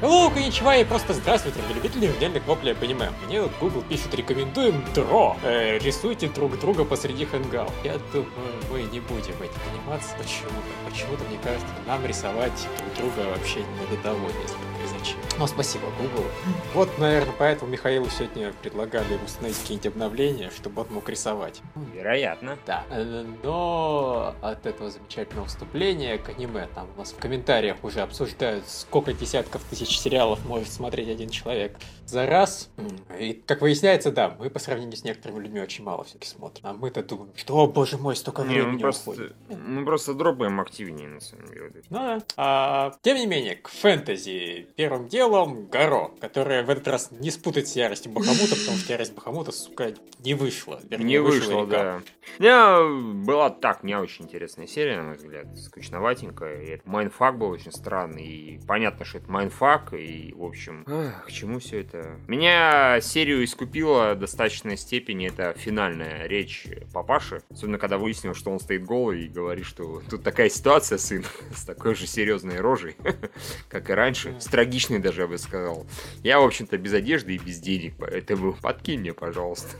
Hello, коничева и просто здравствуйте, любители ежедневных воплей аниме. Мне Google пишет, рекомендуем дро. Э, рисуйте друг друга посреди хэнгау. Я думаю, мы не будем этим заниматься почему-то. Почему-то, мне кажется, нам рисовать друг друга вообще не до того, если зачем. Ну, спасибо, Google. Вот, наверное, поэтому Михаилу сегодня предлагали установить какие-нибудь обновления, чтобы он мог рисовать. Вероятно. Да. Но от этого замечательного вступления к аниме, там у нас в комментариях уже обсуждают, сколько десятков тысяч сериалов может смотреть один человек за раз. И, как выясняется, да, мы по сравнению с некоторыми людьми очень мало все-таки смотрим. А мы-то думаем, что, о боже мой, столько Не, времени мы просто, уходит. мы просто дропаем активнее, на самом деле. Ну да. А, тем не менее, к фэнтези первым делом Гаро, которая в этот раз не спутать с яростью Бахамута, потому что ярость Бахамута, сука, не вышла. Вернее, Не вышло, века. да. Меня была так не очень интересная серия, на мой взгляд, скучноватенькая. И этот mindfuck был очень странный. И понятно, что это mindfuck. И, в общем, ах, к чему все это? Меня серию искупила в достаточной степени это финальная речь папаши. Особенно, когда выяснил, что он стоит голый и говорит, что тут такая ситуация, сын, с такой же серьезной рожей, как и раньше. С трагичной даже, я бы сказал. Я, в общем-то, без одежды и без денег, поэтому подкинь мне, пожалуйста.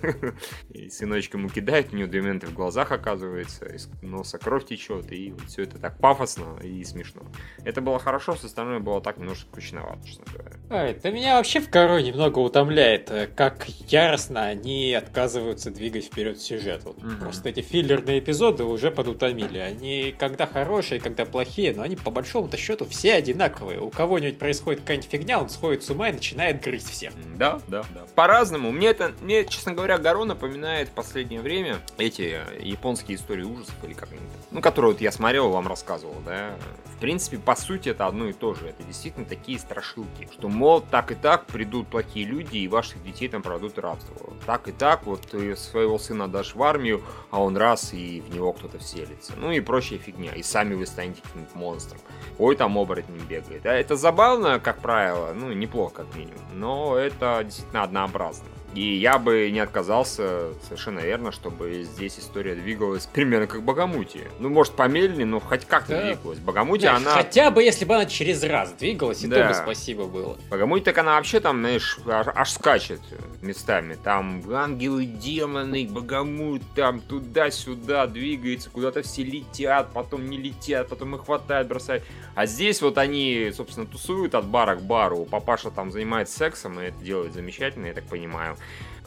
И сыночка ему кидает, у него две минуты в глазах оказывается, из носа кровь течет, и вот все это так пафосно и смешно. Это было хорошо, все остальное было так немножко скучновато, честно говоря. Ай, да меня вообще в Коро немного утомляет, э, как яростно они отказываются двигать вперед сюжет. Вот Мгм. Просто эти филлерные эпизоды уже подутомили. Они когда хорошие, когда плохие, но они по большому-то счету все одинаковые. У кого-нибудь происходит какая-нибудь фигня, он сходит с ума и начинает грызть всех. Да, да, да. По-разному. Мне это, мне, честно говоря, Гаро напоминает в последнее время эти э, японские истории ужасов или как они, ну, которые вот я смотрел, вам рассказывал, да. В принципе, по сути, это одно и то же. Это действительно такие страшилки, что, мол, так и так придут плохие люди и ваших детей там продадут рабство. Так и так, вот ты своего сына дашь в армию, а он раз и в него кто-то вселится. Ну и прочая фигня. И сами вы станете каким-то монстром. Ой, там оборотень бегает. А это забавно, как правило, ну, неплохо, как минимум. Но это действительно однообразно. И я бы не отказался, совершенно верно, чтобы здесь история двигалась примерно как Богомутие. Ну, может, помедленнее, но хоть как-то Да. двигалась. Богомутие, Знаешь, она... Хотя бы если бы она через раз двигалась, и Да. то бы спасибо было. Богомуть так она вообще там, знаешь, аж, аж скачет местами. Там ангелы, демоны, богомут, там туда-сюда двигается, куда-то все летят, потом не летят, потом их хватает, бросают. А здесь вот они, собственно, тусуют от бара к бару. Папаша там занимается сексом, и это делает замечательно, я так понимаю.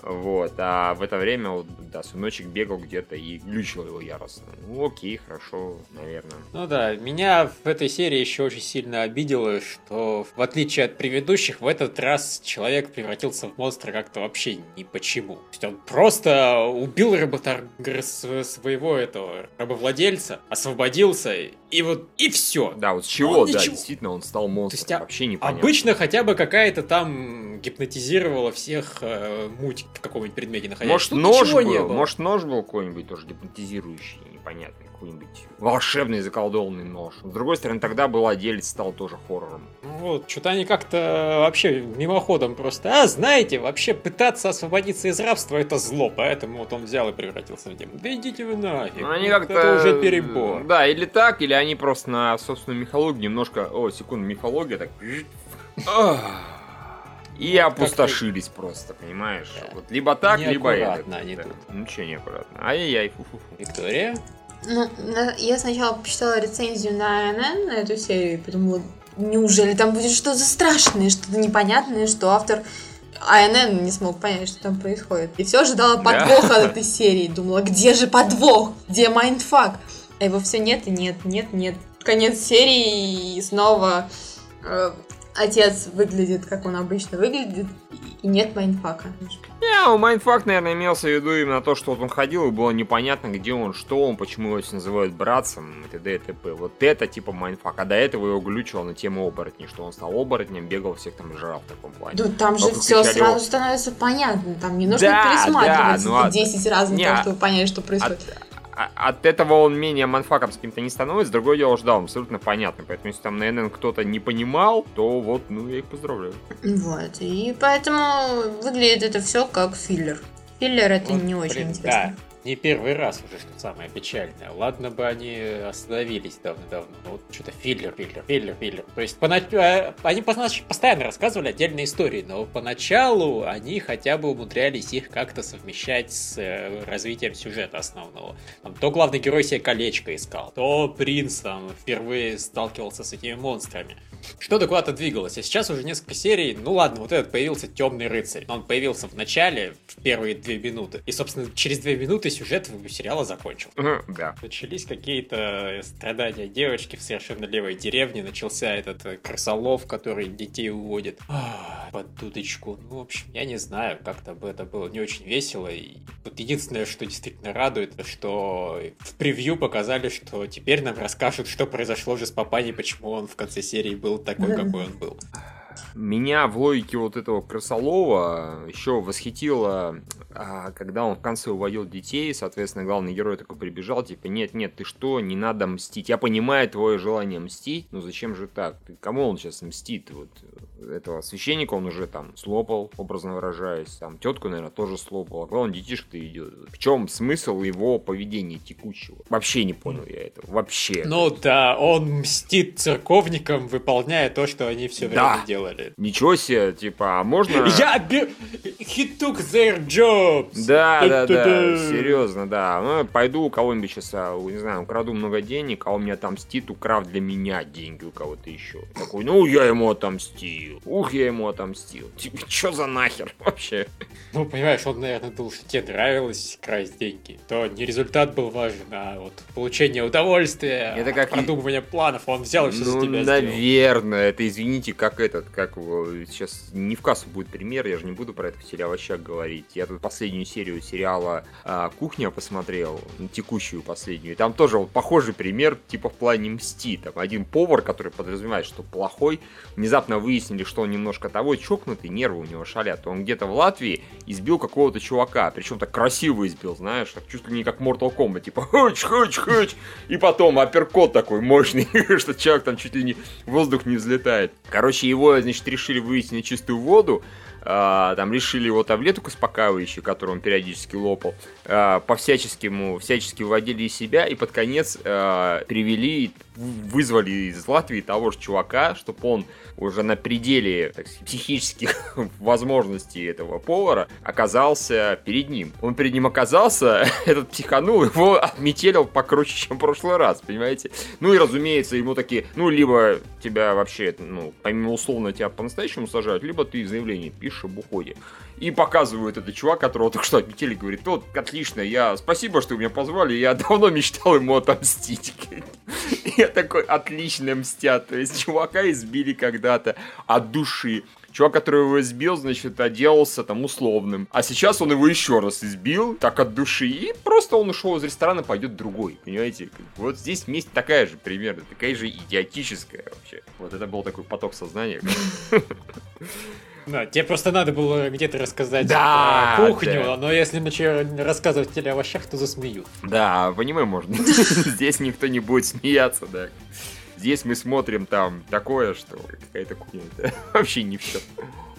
Вот, а в это время, да, сыночек бегал где-то и глючил его яростно. Ну, окей, хорошо, наверное. Ну да, меня в этой серии еще очень сильно обидело, что в отличие от предыдущих, в этот раз человек превратился в монстра как-то вообще ни почему. То есть он просто убил работорга с- своего этого рабовладельца, освободился, и вот, и все. Да, вот с чего, Он да, ничего- действительно, он стал монстром. есть, а- Вообще непонятно. Обычно хотя бы какая-то там гипнотизировала всех э, муть в каком-нибудь предмете находясь. Может, Тут нож ничего не был, было. может, нож был какой-нибудь тоже гипнотизирующий, непонятный, какой-нибудь волшебный заколдованный нож. С другой стороны, тогда был владелец стал тоже хоррором. Ну Вот, что-то они как-то вообще мимоходом просто, а, знаете, вообще пытаться освободиться из рабства это зло, поэтому вот он взял и превратился в демона. Да идите вы нафиг, Ну, они вот как-то... это уже перебор. Да, или так, или они просто на собственную мифологию немножко... О, секунду, мифология так... И опустошились просто, понимаешь? Да. Вот либо так, либо это. Они Да. тут. Ну, че неаккуратно. Ай-яй-яй, фу-фу-фу. Виктория? Ну, я сначала почитала рецензию на ANN на эту серию и подумала, неужели там будет что-то страшное, что-то непонятное, что автор ANN не смог понять, что там происходит. И все ожидала Да. подвоха от этой серии. Думала, где же подвох? Где mindfuck? А его все нет и нет, нет, нет. Конец серии и снова э, отец выглядит, как он обычно выглядит, и нет mindfuck а. Не, у mindfuck, наверное, имелся в виду именно то, что вот он ходил, и было непонятно, где он, что он, почему его все называют братцем, и т.д. и т.п. Вот это типа mindfuck. А до этого его глючило на тему оборотней, что он стал оборотнем, бегал, всех там жрал в таком плане. Да, там же все кричали, сразу становится понятно. Там не нужно Да, пересматривать да, ну, а- 10 раз для не, того, а- чтобы понять, что происходит. От, а- от этого он менее манфаковским-то не становится, другое дело, что да, он абсолютно понятно. Поэтому если там на НН кто-то не понимал, то вот, ну, я их поздравляю. Вот. И поэтому выглядит это все как филлер. Филлер это Вот, не очень блин, интересно. Не первый раз уже, что самое печальное. Ладно бы они остановились давно-давно. Вот что-то филлер, филлер, филлер, филлер. То есть понач... э, они постоянно рассказывали отдельные истории, но поначалу они хотя бы умудрялись их как-то совмещать с э, развитием сюжета основного. Там, то главный герой себе колечко искал, то принц там впервые сталкивался с этими монстрами. Что-то куда-то двигалось. А сейчас уже несколько серий. Ну ладно, вот этот появился темный рыцарь. Он появился в начале, в первые две минуты. И, собственно, через две минуты сюжет сериала закончил. Да. Начались какие-то страдания девочки в совершенно левой деревне. Начался этот э, крысолов, который детей уводит. Ах, под дудочку. Ну, в общем, я не знаю, как-то бы это было не очень весело. И вот единственное, что действительно радует, что в превью показали, что теперь нам расскажут, что произошло же с Папаней, почему он в конце серии был такой, какой он был. Меня в логике вот этого крысолова еще восхитило, а, когда он в конце уводил детей, соответственно, главный герой такой прибежал, типа, нет-нет, ты что, не надо мстить. Я понимаю твое желание мстить, но зачем же так? Ты, кому он сейчас мстит? Вот этого священника он уже там слопал, образно выражаясь, там тетку, наверное, тоже слопал, а главное, детишка-то идет. В чем смысл его поведения текущего? Вообще не понял я этого, вообще. Ну да, он мстит церковникам, выполняя то, что они все время да. делали. Ничего себе, типа, а можно... Я... He took their jobs! Да, да, да, серьезно, да. Ну, пойду у кого-нибудь сейчас, а, не знаю, украду много денег, а он мне отомстит, украв для меня деньги у кого-то еще. Такой, ну, я ему отомстил. Ух, я ему отомстил. Тебе что за нахер вообще? Ну, понимаешь, он, наверное, думал, что тебе нравилось красть деньги. То не результат был важен, а вот получение удовольствия, это как продумывание планов. Он взял и все ну, за тебя наверное, сделал. это, извините, как этот, как его, сейчас не в кассу будет пример, я же не буду про этот сериал вообще говорить. Я тут последнюю серию сериала а, «Кухня» посмотрел, текущую последнюю, там тоже вот похожий пример, типа в плане мсти. Там один повар, который подразумевает, что плохой, внезапно выяснили, или что он немножко того чокнутый, нервы у него шалят, он где-то в Латвии избил какого-то чувака, причем так красиво избил, знаешь, так чуть ли не как Mortal Kombat, типа хоч, хоч, хоч, и потом апперкот такой мощный, что человек там чуть ли не воздух не взлетает. Короче, его, значит, решили вывести на чистую воду, а, там решили его таблетку успокаивающую, которую он периодически лопал, а, по-всячески ему, всячески выводили из себя, и под конец а, привели, вызвали из Латвии того же чувака, чтобы он уже на пределе так сказать, психических возможностей этого повара оказался перед ним. Он перед ним оказался, этот психанул, его отметелил покруче, чем в прошлый раз, понимаете? Ну и, разумеется, ему такие, ну, либо тебя вообще, ну, помимо условно тебя по-настоящему сажают, либо ты заявление пишешь об уходе. И показывают этот чувак, которого только что отметили, говорит, вот, отлично, я, спасибо, что вы меня позвали, я давно мечтал ему отомстить. Я такой, отлично мстят. То есть чувака избили когда-то от души. Чувак, который его избил, значит, отделался там условным. А сейчас он его еще раз избил, так от души. И просто он ушел из ресторана, пойдет другой. Понимаете? Вот здесь месть такая же примерно, такая же идиотическая вообще. Вот это был такой поток сознания. Да, тебе просто надо было где-то рассказать да, про кухню, да. но если начать рассказывать тебе о овощах, то засмеют. Да, в аниме можно. Здесь никто не будет смеяться, да. Здесь мы смотрим там такое, что какая-то кухня, это вообще не все.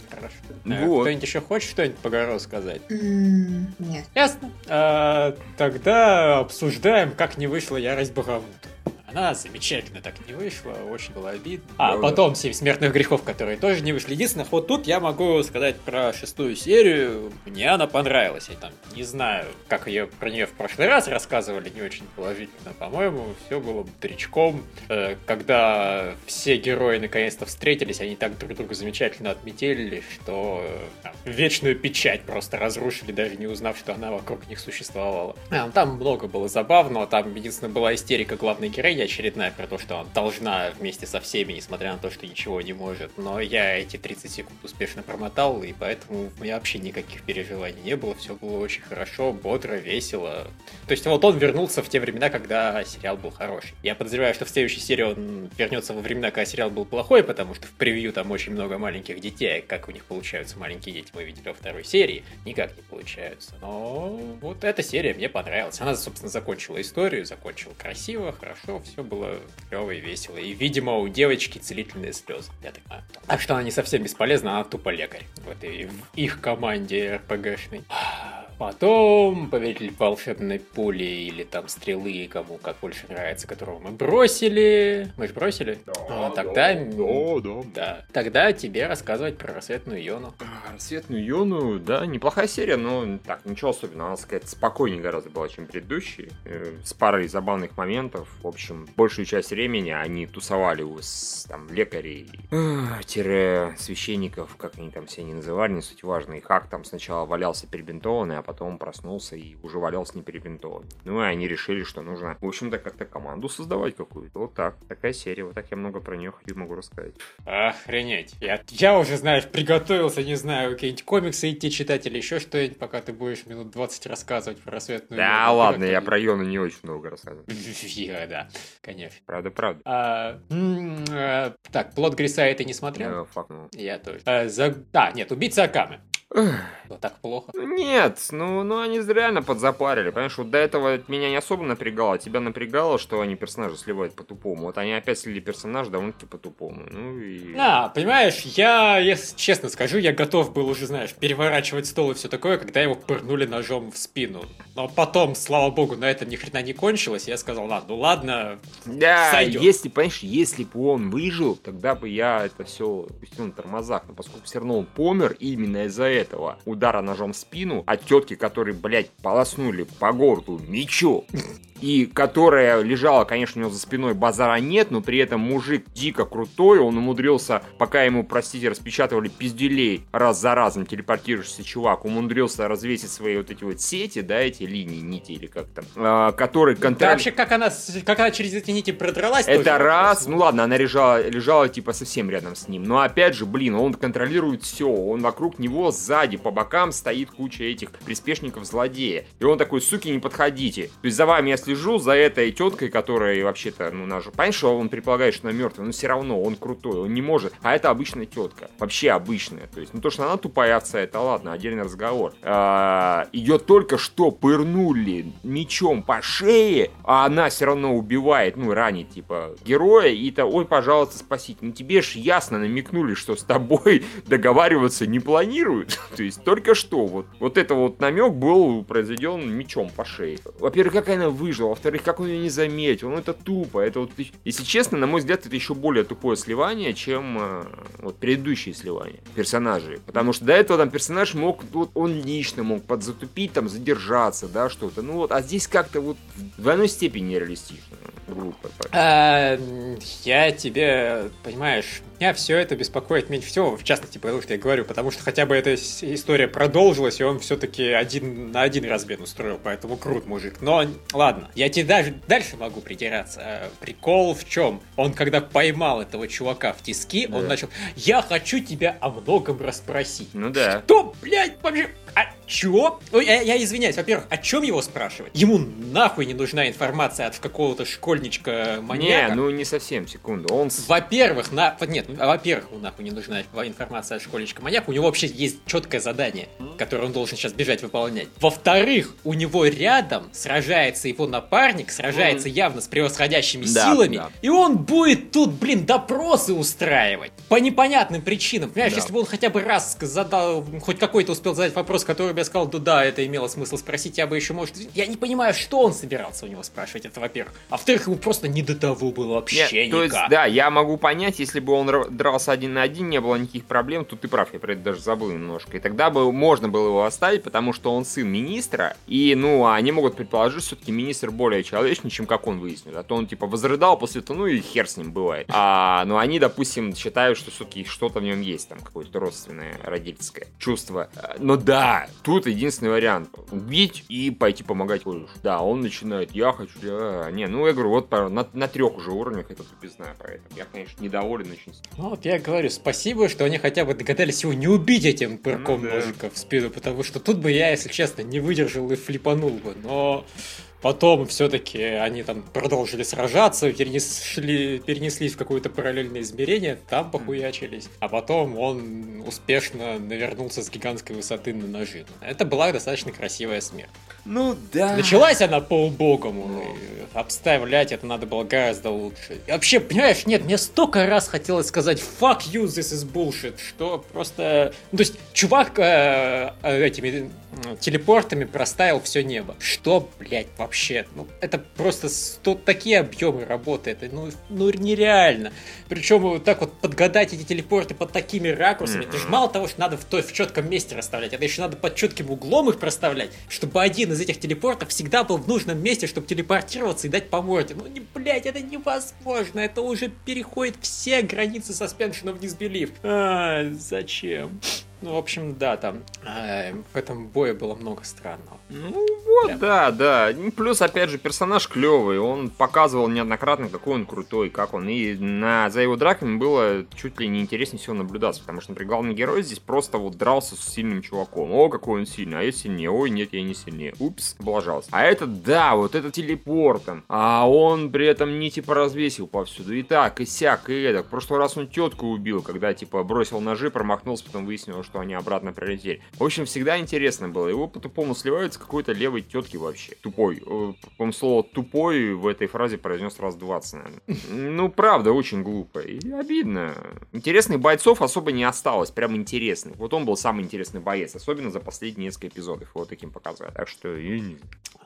Хорошо. Э, вот. Кто-нибудь еще хочет что-нибудь по Гаро сказать? нет. Ясно. А, тогда обсуждаем, как не вышла ярость Багамута. Она замечательно так не вышла, очень было обидно. А потом «Семь смертных грехов», которые тоже не вышли. Единственное, вот тут я могу сказать про шестую серию. Мне она понравилась. Я там не знаю, как ее про нее в прошлый раз рассказывали, не очень положительно. По-моему, все было бодрячком. Э, когда все герои наконец-то встретились, они так друг друга замечательно отметили, что э, там, вечную печать просто разрушили, даже не узнав, что она вокруг них существовала. А, там много было забавного. Там, единственное, была истерика главной героини, очередная про то, что она должна вместе со всеми, несмотря на то, что ничего не может. Но я эти 30 секунд успешно промотал, и поэтому у меня вообще никаких переживаний не было. Все было очень хорошо, бодро, весело. То есть вот он вернулся в те времена, когда сериал был хороший. Я подозреваю, что в следующей серии он вернется во времена, когда сериал был плохой, потому что в превью там очень много маленьких детей. Как у них получаются маленькие дети, мы видели во второй серии. Никак не получаются. Но вот эта серия мне понравилась. Она, собственно, закончила историю, закончила красиво, хорошо, все было клево и весело. И, видимо, у девочки целительные слезы, я так понимаю. Так что она не совсем бесполезна, она тупо лекарь в этой в их команде РПГшной. Потом Повелитель волшебной пули или там стрелы, кому как больше нравится, которого мы бросили. Мы же бросили? А, тогда... да, да. Да. Тогда тебе рассказывать про рассветную Йону. А, Рассветную Йону, да, неплохая серия, но так, ничего особенного. Она, сказать, спокойнее гораздо была, чем предыдущие. Э, С парой забавных моментов. В общем, большую часть времени они тусовали у с, там, лекарей, э, тире священников, как они там все не называли, не суть важно. И Хак там сначала валялся перебинтованный, а потом проснулся и уже валялся не перебинтованный. Ну и они решили, что нужно, в общем-то, как-то команду создавать какую-то. Вот так. Такая серия. Вот так я много про нее хочу могу рассказать. Охренеть. Я, я уже, знаешь, приготовился, не знаю, какие-нибудь комиксы идти читать или еще что-нибудь, пока ты будешь минут 20 рассказывать про рассветную Да Йону. ладно, я про Йону не очень много рассказываю. Я, да, конечно. Правда, правда. А, м, э, так, плод Грисая ты не смотрел? Ну. Я тоже. А, за... А, нет, убийца Акамы. Так плохо. Нет, ну, ну они реально подзапарили, понимаешь, вот до этого меня не особо напрягало, тебя напрягало, что они персонажа сливают по-тупому. Вот они опять слили персонажа довольно-таки по-тупому. Ну и... А, понимаешь, я, если честно скажу, я готов был уже, знаешь, переворачивать стол и все такое, когда его пырнули ножом в спину. Но потом, слава богу, на этом ни хрена не кончилось, я сказал, ладно, ну ладно, Да, Сойдет. если, понимаешь, если бы он выжил, тогда бы я это все пустил на тормозах. Но поскольку все равно он помер именно из-за этого удара ножом в спину от тетки, которые, блядь, полоснули по городу мечом. И которая лежала, конечно, у него за спиной базара нет, но при этом мужик дико крутой, он умудрился, пока ему, простите, распечатывали пизделей раз за разом, телепортирующийся чувак, умудрился развесить свои вот эти вот сети, да, эти линии, нити или как там, а, которые Да контролируют... вообще, как она, как она через эти нити продралась, Это тоже раз, вопрос. ну ладно, она лежала, лежала типа совсем рядом с ним. Но опять же, блин, он контролирует все. Он вокруг него сзади, по бокам стоит куча этих приспешников злодея. И он такой, суки, не подходите. То есть за вами я слежу, за этой теткой, которая вообще-то, ну, наш... Понимаешь, что он предполагает, что она мертвая, но все равно он крутой, он не может. А это обычная тетка. Вообще обычная. То есть, ну то, что она тупая овца, это ладно, отдельный разговор. А, Ее только что пырнули мечом по шее, а она все равно убивает, ну, ранит, типа, героя, и то, ой, пожалуйста, спасите. Ну, тебе ж ясно намекнули, что с тобой договариваться не планируют. То есть, только что вот, вот это вот намек был произведен мечом по шее. Во-первых, как она выжила, во-вторых, как он ее не заметил, ну, это тупо. Это вот, если честно, на мой взгляд, это еще более тупое сливание, чем э, вот предыдущие сливания персонажей. Потому что до этого там персонаж мог, вот он лично мог подзатупить, там, задержаться, да, что-то. Ну вот, а здесь как-то вот в двойной степени нереалистично. Глупо. А, Я тебе, понимаешь, меня все это беспокоит меньше всего, в частности, потому что я говорю, потому что хотя бы эта история продолжилась, и он все-таки один на один размен устроил, поэтому крут мужик. Но ладно, я тебе даже дальше могу придираться. А, Прикол в чем? Он когда поймал этого чувака в тиски, он Да. начал, я хочу тебя о многом расспросить. Ну да. Что, блядь, вообще? А чё? Ой, я, я извиняюсь, во-первых, о чем его спрашивать? Ему нахуй не нужна информация от какого-то школьничка маньяка. Не, ну не совсем, секунду. Он Во-первых, на... нет, ну, а во-первых, ему нахуй не нужна информация от школьничка маньяка. У него вообще есть четкое задание, которое он должен сейчас бежать выполнять. Во-вторых, у него рядом сражается его напарник, сражается явно с превосходящими Да, силами, да. и он будет тут, блин, допросы устраивать. По непонятным причинам. Понимаешь, Да. если бы он хотя бы раз задал, хоть какой-то успел задать вопрос, который бы я сказал, да да, это имело смысл спросить, я бы еще, может... Я не понимаю, что он собирался у него спрашивать, это во-первых. А во-вторых, ему просто не до того было вообще Нет, то есть, никак. да, я могу понять, если бы он дрался один на один, не было никаких проблем, тут ты прав, я про это даже забыл немножко. И тогда бы можно было его оставить, потому что он сын министра, и, ну, они могут предположить, что все-таки министр более человечный, чем как он выяснил. А то он, типа, возрыдал после этого, ну и хер с ним бывает. А, ну, они, допустим, считают, что все-таки что-то в нем есть, там, какое-то родственное, родительское чувство. А, Но да, тут единственный вариант. Убить и пойти помогать корешу. Да, он начинает, я хочу, я... Не, ну, я говорю, вот на, на трех уже уровнях это тупизна, поэтому я, конечно, недоволен очень. Ну вот я говорю, спасибо, что они хотя бы догадались его не убить этим пырком Ну да. ножика в спину, потому что тут бы я, если честно, не выдержал и флипанул бы, но потом все-таки они там продолжили сражаться, перенесли, перенеслись в какое-то параллельное измерение, там похуячились, а потом он успешно навернулся с гигантской высоты на ножи. Это была достаточно красивая смерть. Ну, да. Началась она по-убогому, и обставлять это надо было гораздо лучше. И вообще, понимаешь, нет, мне столько раз хотелось сказать fuck you, this is bullshit, что просто... Ну, то есть, чувак э, э, этими телепортами проставил все небо. Что, блядь, вообще? Ну, это просто сто, такие объемы работы. Это, ну, ну, нереально. Причем вот так вот подгадать эти телепорты под такими ракурсами. Это же мало того, что надо в, той, в четком месте расставлять, это еще надо под четким углом их проставлять, чтобы один из этих телепортов всегда был в нужном месте, чтобы телепортироваться и дать по морде. Ну, не, блядь, это невозможно. Это уже переходит все границы Suspension of Disbelief. А, зачем? Ну, в общем, да, там э, в этом бое было много странного. Ну вот, да, да. Плюс, опять же, персонаж клевый. Он показывал неоднократно, какой он крутой, как он. И на, за его драками было чуть ли не интереснее всего наблюдаться. Потому что, например, главный герой здесь просто вот дрался с сильным чуваком. О, какой он сильный, а я сильнее. Ой, нет, я не сильнее. Упс, облажался. А это, да, вот это телепортом. А он при этом не типа развесил повсюду. И так, и сяк, и эдак. В прошлый раз он тетку убил, когда типа бросил ножи, промахнулся, потом выяснилось, что они обратно прилетели. В общем, всегда интересно было. Его по-тупому сливают с какой-то левой тетки вообще. Тупой. Э, по-моему, слово тупой в этой фразе произнес раз 20, наверное. Ну, правда, очень глупо. И обидно. Интересных бойцов особо не осталось. Прям интересных. Вот он был самый интересный боец. Особенно за последние несколько эпизодов. Его таким показали. Так что я не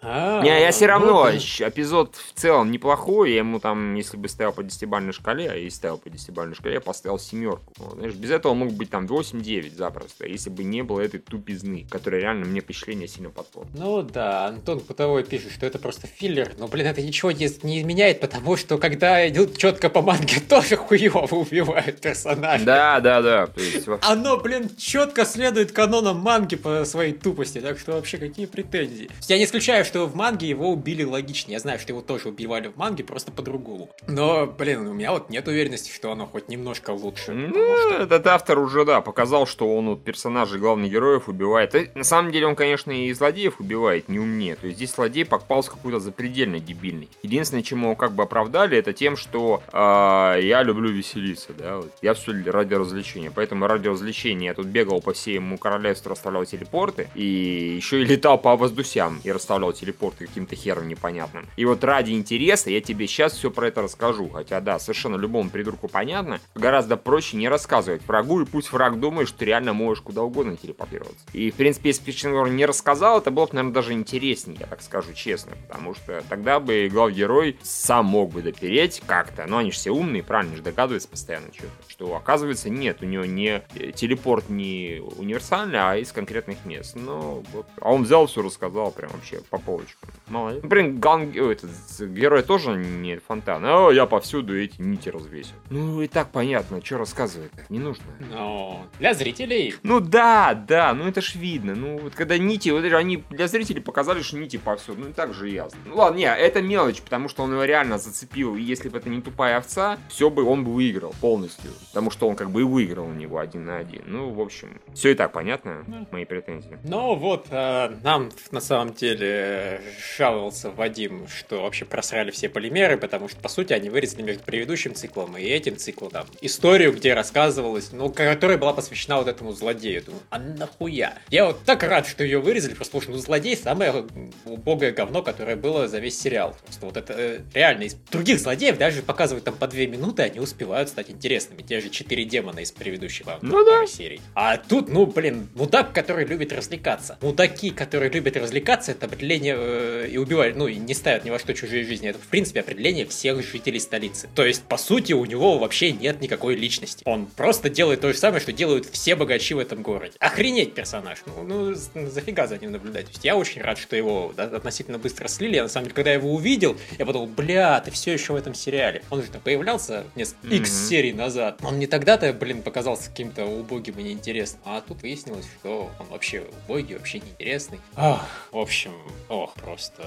А, не, я все равно, вот, эпизод в целом неплохой, я ему там, если бы ставил по десятибалльной шкале, а и ставил по десятибалльной шкале, я поставил семерку. Знаешь, без этого мог быть там 8-9 запросто, если бы не было этой тупизны, которая реально мне впечатление сильно подпортила. Ну да, Антон Путовой пишет, что это просто филлер, но, блин, это ничего не, не изменяет, потому что когда идут четко по манге, тоже хуево убивают персонажа. Да, да, да. есть Оно, блин, четко следует канонам манги по своей тупости, так что вообще какие претензии? Я не исключаю, что в манге его убили логичнее. Я знаю, что его тоже убивали в манге, просто по-другому. Но, блин, у меня вот нет уверенности, что оно хоть немножко лучше. Ну, что- этот автор уже, да, показал, что он вот персонажей главных героев убивает. И на самом деле он, конечно, и злодеев убивает, не умнее. То есть здесь злодей попался какой-то запредельно дебильный. Единственное, чему как бы оправдали, это тем, что а, я люблю веселиться, да, вот. я все ради развлечения. Поэтому ради развлечения я тут бегал по всему королевству, расставлял телепорты, и еще и летал по воздусям и расставлял телепорты каким-то хером непонятным. И вот ради интереса я тебе сейчас все про это расскажу. Хотя, да, совершенно любому придурку понятно. Гораздо проще не рассказывать врагу, и пусть враг думает, что ты реально можешь куда угодно телепортироваться. И, в принципе, если бы не рассказал, это было бы, наверное, даже интереснее, я так скажу честно. Потому что тогда бы главный герой сам мог бы допереть как-то. Но они же все умные, правильно же догадываются постоянно что-то. Что, оказывается, нет, у него не э, телепорт не универсальный, а из конкретных мест. Ну, вот. А он взял все, рассказал прям вообще по полочкам. Молодец. Ну, блин, главный ге- этот герой тоже не фонтан. А я повсюду эти нити развесил. Ну, и так понятно, что рассказывать-то, не нужно. Но для зрителей Ну да, да, ну это ж видно. Ну вот когда нити, вот они для зрителей показали, что нити повсюду. Ну и так же ясно. Ну ладно, не, это мелочь, потому что он его реально зацепил. И если бы это не тупая овца, все бы он бы выиграл полностью. Потому что он как бы и выиграл у него один на один. Ну, в общем, все и так понятно, мои претензии. Ну вот, э, нам на самом деле жаловался Вадим, что вообще просрали все полимеры, потому что, по сути, они вырезали между предыдущим циклом и этим циклом там историю, где рассказывалось, ну, которая была посвящена вот этому злодею. Думаю, а нахуя? Я вот так рад, что ее вырезали, просто потому что ну, злодей самое убогое говно, которое было за весь сериал. Просто вот это э, реально из других злодеев даже показывают там по две минуты, они успевают стать интересными. Те же четыре демона из предыдущего Ну да. серий. А тут, ну, блин, мудак, который любит развлекаться. Мудаки, которые любят развлекаться, это определение э, и убивают, ну, и не ставят ни во что чужие жизни. Это, в принципе, определение всех жителей столицы. То есть, по сути, у него вообще нет никакой личности. Он просто делает то же самое, что делают все богачи в этом городе. Охренеть персонаж. Ну, ну з- зафига за ним наблюдать. То есть, я очень рад, что его да, относительно быстро слили. Я, на самом деле, когда я его увидел, я подумал, бля, ты все еще в этом сериале. Он же там появлялся несколько X Мгм. серий назад. Он не тогда-то, блин, показался каким-то убогим и неинтересным. А тут выяснилось, что он вообще убогий, вообще неинтересный. Ах, в общем, ох, просто...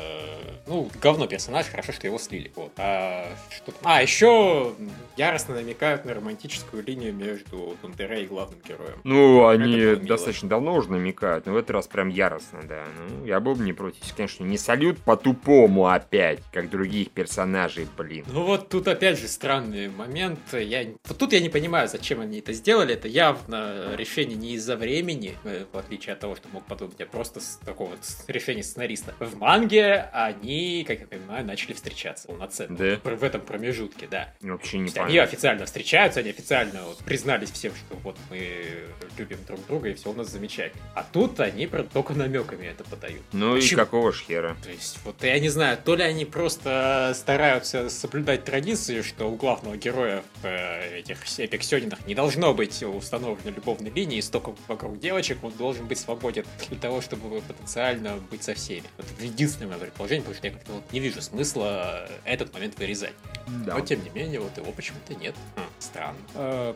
Ну, говно персонаж, хорошо, что его слили. Вот. А, что... там? а еще яростно намекают на романтическую линию между Бандере и главным героем. Ну, они достаточно давно уже намекают, но в этот раз прям яростно, да. Ну, я был не против. Конечно, не салют по-тупому опять, как других персонажей, блин. Ну вот тут опять же странный момент. Я... Вот тут я не понимаю, зачем они это сделали. Это явно решение не из-за времени, э, в отличие от того, что мог подумать, а просто с такого вот решения сценариста. В манге они, как я понимаю, начали встречаться полноценно. Да? В этом промежутке, да. Вообще не есть они понятно. официально встречаются, они официально вот признались всем, что вот мы любим друг друга и все у нас замечательно. А тут они только намеками это подают. Ну и Почему? какого ж хера? То есть, вот я не знаю, то ли они просто стараются соблюдать традицию, что у главного героя в э, этих эпик не должно быть установлены любовной линии, и столько вокруг девочек, он должен быть свободен для того, чтобы потенциально быть со всеми. Вот это единственное мое предположение, потому что я как-то вот не вижу смысла этот момент вырезать. Да. Но тем не менее, вот его почему-то нет. Хм, странно. Э,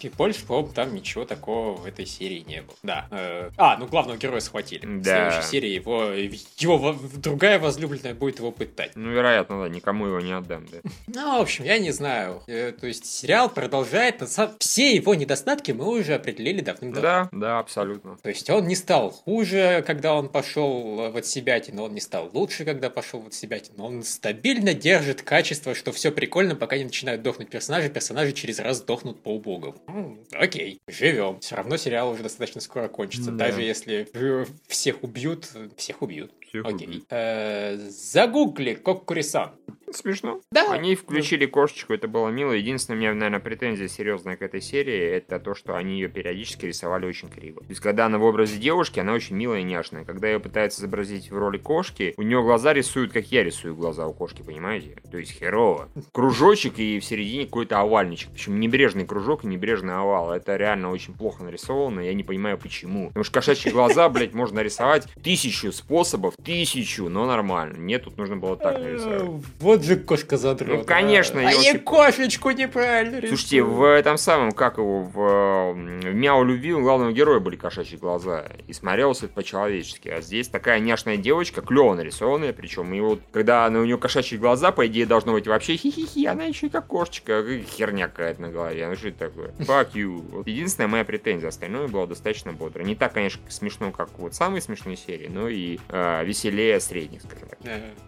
И больше, по-моему, там ничего такого в этой серии не было. Да. э, А, ну главного героя схватили. В Да. следующей серии его, его другая возлюбленная будет его пытать. Ну, вероятно, да, никому его не отдам, да. Ну, в общем, я не знаю. Э, То есть сериал продолжает. Все его недостатки мы уже определили давным-давно. Да, да, абсолютно. То есть он не стал хуже, когда он пошел в отсебятину, он не стал лучше, когда пошел в отсебятину. Он стабильно держит качество, что все прикольно, пока не начинают дохнуть персонажи, персонажи через раз дохнут по убогам. М, Окей, живем. Все равно сериал уже достаточно скоро кончится. Да. Даже если э, всех убьют, всех убьют. Всех Окей. Э, Загугли Коккурисан. Смешно. Да. Они включили кошечку, это было мило. Единственная у меня, наверное, претензия серьезная к этой серии, это то, что они ее периодически рисовали очень криво. То есть, когда она в образе девушки, она очень милая и няшная. Когда ее пытаются изобразить в роли кошки, у нее глаза рисуют, как я рисую глаза у кошки, понимаете? То есть, херово. Кружочек и в середине какой-то овальничек. Причем небрежный кружок и небрежный овал. Это реально очень плохо нарисовано, я не понимаю почему. Потому что кошачьи глаза, блядь, можно рисовать тысячу способов, тысячу, но нормально. Нет, тут нужно было так нарисовать. Э, Вот же кошка задрот. Ну, конечно, А я кошечку неправильно рисую. Слушайте, в этом самом, как его, в, э, в Мяу Любви у главного героя были кошачьи глаза. И смотрелось это по-человечески. А здесь такая няшная девочка, клево нарисованная, причем и вот, когда она, у нее кошачьи глаза, по идее, должно быть вообще хи-хи-хи, она еще и как кошечка, херня какая-то на голове. Ну что это такое? Fuck you. Вот единственная моя претензия, остальное было достаточно бодро. Не так, конечно, смешно, как вот самые смешные серии, но и э, веселее средних, скажем так.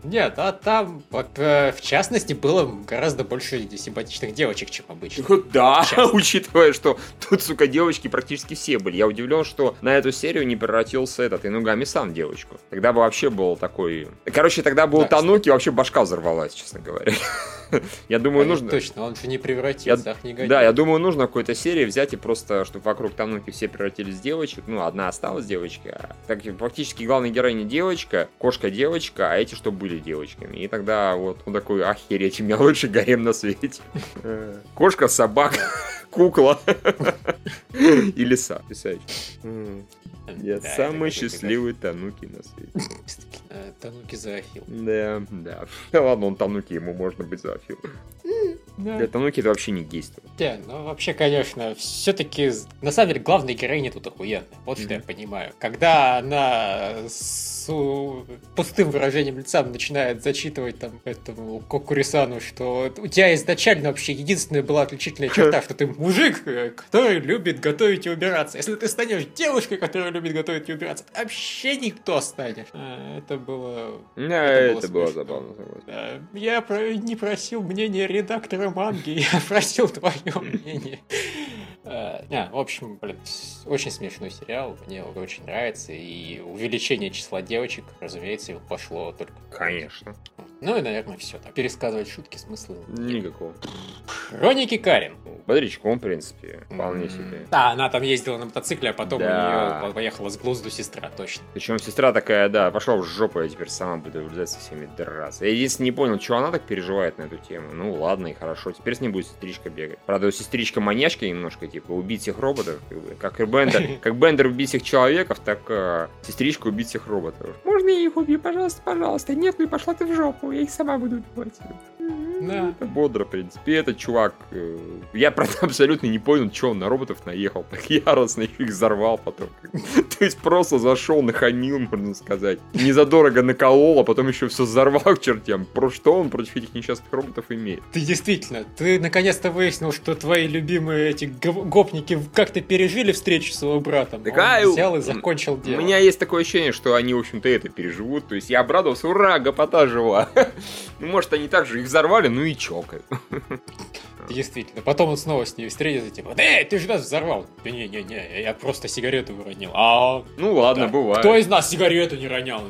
Нет, а там, вот, э, в частности, было гораздо больше симпатичных девочек, чем обычно. Ну Да, учитывая, что тут, сука, девочки практически все были. Я удивлен, что на эту серию не превратился этот Инугами сам девочку. Тогда бы вообще был такой... Короче, тогда был Да, Тануки, вообще башка взорвалась, честно говоря. Я думаю, А, нужно... Точно, он же не превратился. Да, я думаю, нужно в какой-то серии взять и просто, чтобы вокруг Тануки все превратились в девочек. Ну, одна осталась девочка. а Так, фактически главная героиня девочка, кошка девочка, а эти что были девочками. И тогда вот он такой, охереть, у меня лучший гарем на свете. Кошка, собака, кукла и лиса. М, Я самый счастливый Тануки на свете. Э, Тануки зоофил. Да, да. Ладно, он Тануки, ему можно быть зоофил. Для Тануки это вообще не гейство. Да, ну вообще, конечно, все-таки, на самом деле, главная героиня тут охуенная. Вот что я понимаю. Когда она с пустым выражением лица начинает зачитывать там этому Кокурисану, что у тебя изначально вообще единственная была отличительная черта, что ты мужик, э, который любит готовить и убираться. Если ты станешь девушкой, которая любит готовить и убираться, ты вообще никто станешь. А, Это было Да, Это было это было смешно. забавно. Э, Я про- не просил мнения редактора манги, я просил твое мнение. А, в общем, блин, очень смешной сериал, мне он очень нравится, и увеличение числа девочек, разумеется, его пошло только. Конечно. Ну и, наверное, все. Так, пересказывать шутки смысла нет. Никакого. Хроники Карин. Бодрячком, в принципе, вполне себе. Да, она там ездила на мотоцикле, а потом Да. у нее поехала с глузду сестра, точно. Причем сестра такая, да, пошла в жопу, я теперь сама буду вылезать со всеми драться. Я единственное не понял, что она так переживает на эту тему. Ну ладно, и хорошо. Теперь с ней будет сестричка бегать. Правда, сестричка маньячка немножко, типа, убить всех роботов. как и Бендер. Как Бендер убить всех человеков, так э, сестричка убить всех роботов. Можно я их убью, пожалуйста, пожалуйста? Нет, ну и пошла ты в жопу, я их сама буду убивать. Да. Это бодро, в принципе. И этот чувак, э, я правда абсолютно не понял, что он на роботов наехал. Так яростно их взорвал потом. То есть просто зашел, нахамил, можно сказать. Незадорого наколол, а потом еще все взорвал к чертям. Про что он против этих несчастных роботов имеет? Ты действительно, ты наконец-то выяснил, что твои любимые эти гопники как-то пережили встречу с его братом. Так, а, взял и закончил У дело. меня есть такое ощущение, что они, в общем-то, это переживут. То есть я обрадовался, ура, гопота жива. Ну, может, они также их взорвали, ну и чокают. Действительно. Потом он снова с ней встретится, типа, эй, ты же нас взорвал. Да не-не-не, я просто сигарету выронил. А Ну ладно, да. бывает. кто из нас сигарету не ронял?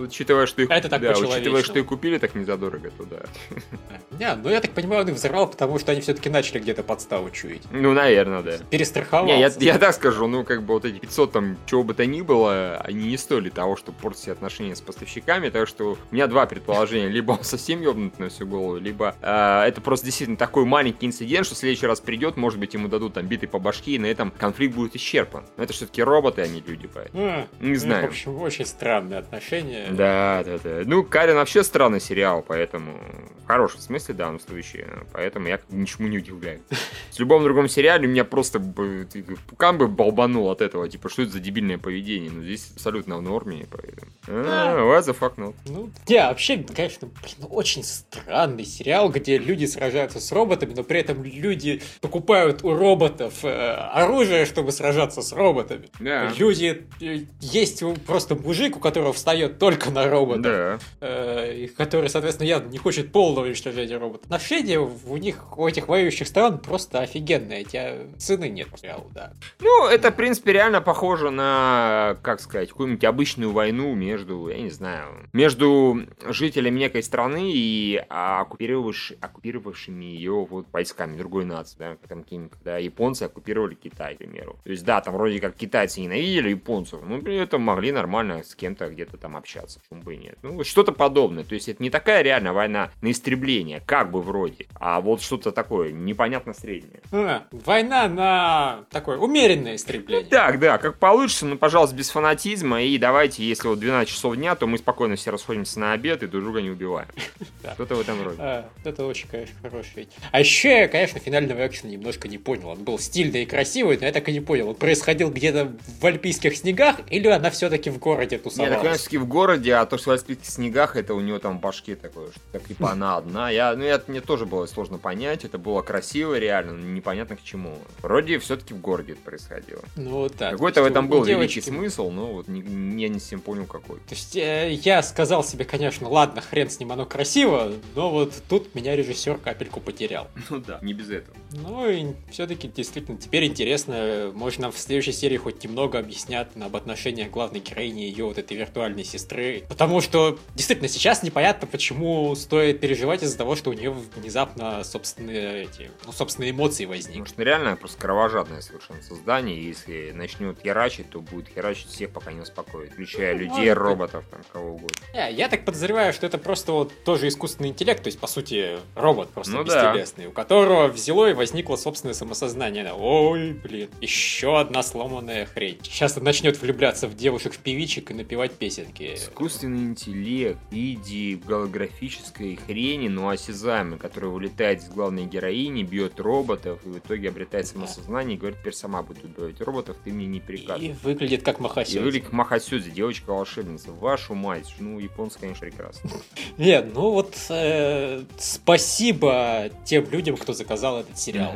Учитывая, что их, Это так да, учитывая, что их купили так незадорого, то да. Не, ну я так понимаю, он их взорвал, потому что они все-таки начали где-то подставу чуять. Ну, наверное, да. Перестраховался. Не, я, я так скажу, ну, как бы вот эти 500 там, чего бы то ни было, они не стоили того, чтобы портить отношения с поставщиками, так что у меня два предположения. Либо он совсем ёбнут на всю голову, либо э, это просто действительно такой маленький инцидент, что в следующий раз придет, может быть, ему дадут там биты по башке, и на этом конфликт будет исчерпан. Но это все-таки роботы, а не люди, поэтому. А, Не ну, знаю. В общем, очень странные отношения. Да, да, да. Ну, Карин вообще странный сериал, поэтому... В хорошем смысле, да, он следующий. Поэтому я ничему не удивляюсь. В любом другом сериале меня просто пукан бы болбанул от этого. Типа, что это за дебильное поведение? Ну, здесь абсолютно в норме, поэтому... А, what the fuck not? Ну, не, вообще, конечно, блин, ну, очень странный сериал, где люди сражаются с роботами, но при этом люди покупают у роботов э, оружие, чтобы сражаться с роботами. Да. Люди... э, Есть просто мужик, у которого встает только на робота, Да. э, который, соответственно, явно не хочет полного уничтожения робота. Отношения у них, у этих воюющих стран просто офигенные, хотя цены нет сериалу, да. Ну, это, в принципе, реально похоже на, как сказать, какую-нибудь обычную войну между, я не знаю, между жителями некой страны и оккупировавши- оккупировавшими ее вот войсками другой нации, да, как там какие-нибудь, когда японцы оккупировали Китай, к примеру. То есть, да, там вроде как китайцы ненавидели японцев, но при этом могли нормально с кем-то где-то там общаться, почему бы и нет. Ну, что-то подобное. То есть, это не такая реальная война на истребление, как бы вроде, а вот что-то такое непонятно среднее. А, война на такое умеренное истребление. Так, да, как получится, но, пожалуйста, без фанатизма. И давайте, если вот 12 часов дня, то мы спокойно все расходимся на обед и друг друга не убиваем. Да. Что-то в этом роде. А, это очень, конечно, хороший. А еще я, конечно, финального экшена немножко не понял. Он был стильный и красивый, но я так и не понял, он происходил где-то в альпийских снегах или она все-таки в городе Нет, так, тусовалась? конечно, в городе, а то, что в альпийских снегах, это у него там в башке такое, что так типа она одна. Я, ну, это мне тоже было сложно понять, это было красиво реально, но непонятно к чему. Вроде все-таки в городе это происходило. Ну, вот так. Какой-то То в этом был девочки- великий смысл, но вот не, не- я не всем понял какой. То есть э, я сказал себе, конечно, ладно, хрен с ним, оно красиво, но вот тут меня режиссер капельку потерял. Ну да, не без этого. Ну и все-таки действительно теперь интересно, может нам в следующей серии хоть немного объяснят об отношениях главной героини и ее вот этой виртуальной сестры. Потому что действительно сейчас непонятно, почему стоит переживать из-за того, что у нее внезапно собственные эти, ну, собственные эмоции возникли. Может, реально просто кровожадное совершенно создание, и если начнет херачить, то будет херачить всех, пока не успокоит, включая Ну, людей, может роботов, там, кого угодно. Не, я так подозреваю, что это просто вот тоже искусственный интеллект, то есть, по сути, робот просто Ну да. бестелесный, у которого взяло и возникло собственное самосознание. Ой, блин, еще одна сломанная хрень. Сейчас он начнет влюбляться в девушек в певичек и напевать песенки. Искусственный интеллект в виде голографической хрени, но осязаемой, которая вылетает из главной героини, бьет роботов, и в итоге обретает самосознание и говорит, теперь сама будет убивать роботов, ты мне не И приказывай. выглядит как И Махасёдзе. выглядит как Махасюдзи, девочка-волшебница. Вашу мать. Ну, японцы, конечно, прекрасно. Нет, ну вот э, спасибо тем людям, кто заказал этот сериал.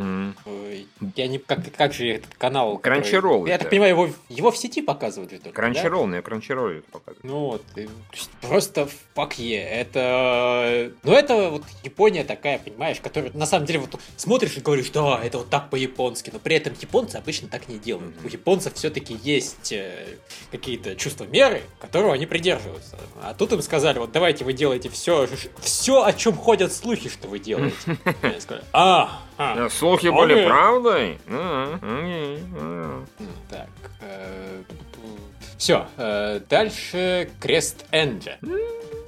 Ой, Я не как, как же этот канал. Crunchyroll Я так понимаю, его, его в сети показывают же только. да? Кранчеролл, на Кранчеролле это показывает. Ну вот, просто fuck yeah. Это... Ну это вот Япония такая, понимаешь, которая на самом деле вот смотришь и говоришь, да, это вот так по-японски, но при этом японцы обычно так не делают. Мгм. У японцев все-таки есть э, какие-то чувства меры, которого они придерживаются. А тут им сказали, вот давайте вы делаете все, все, о чем ходят слухи, что вы делаете. И они сказали, а, а, Да, Слухи были Окей. правдой? А, а. Так. Все. Дальше Крест Энджа.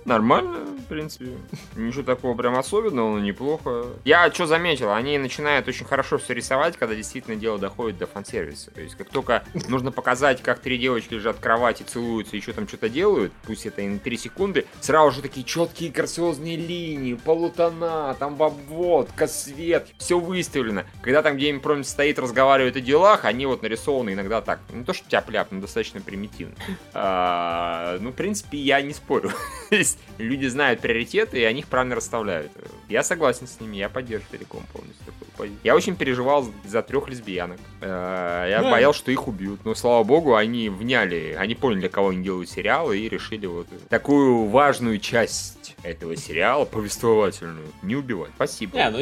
Нормально, в принципе. Ничего такого прям особенного, но неплохо. Я что заметил, они начинают очень хорошо все рисовать, когда действительно дело доходит до фан-сервиса. То есть, как только нужно показать, как три девочки лежат в кровати, целуются что там что-то делают, пусть это и на 3 секунды, сразу же такие четкие грациозные линии, полутона, там обводка, свет, все выставлено. Когда там где-нибудь стоит, разговаривает о делах, они вот нарисованы иногда так. Не то, что тяп-ляп, но достаточно примитивно. А, ну, в принципе, я не спорю. То есть, Люди знают приоритеты, и они их правильно расставляют. Я согласен с ними, я поддерживаю целиком полностью такую позицию. Я очень переживал за трех лесбиянок. Э, Я Да. боялся, что их убьют. Но, слава богу, они вняли, они поняли, для кого они делают сериал, и решили вот такую важную часть этого сериала, повествовательную, не убивать. Спасибо. Не, ну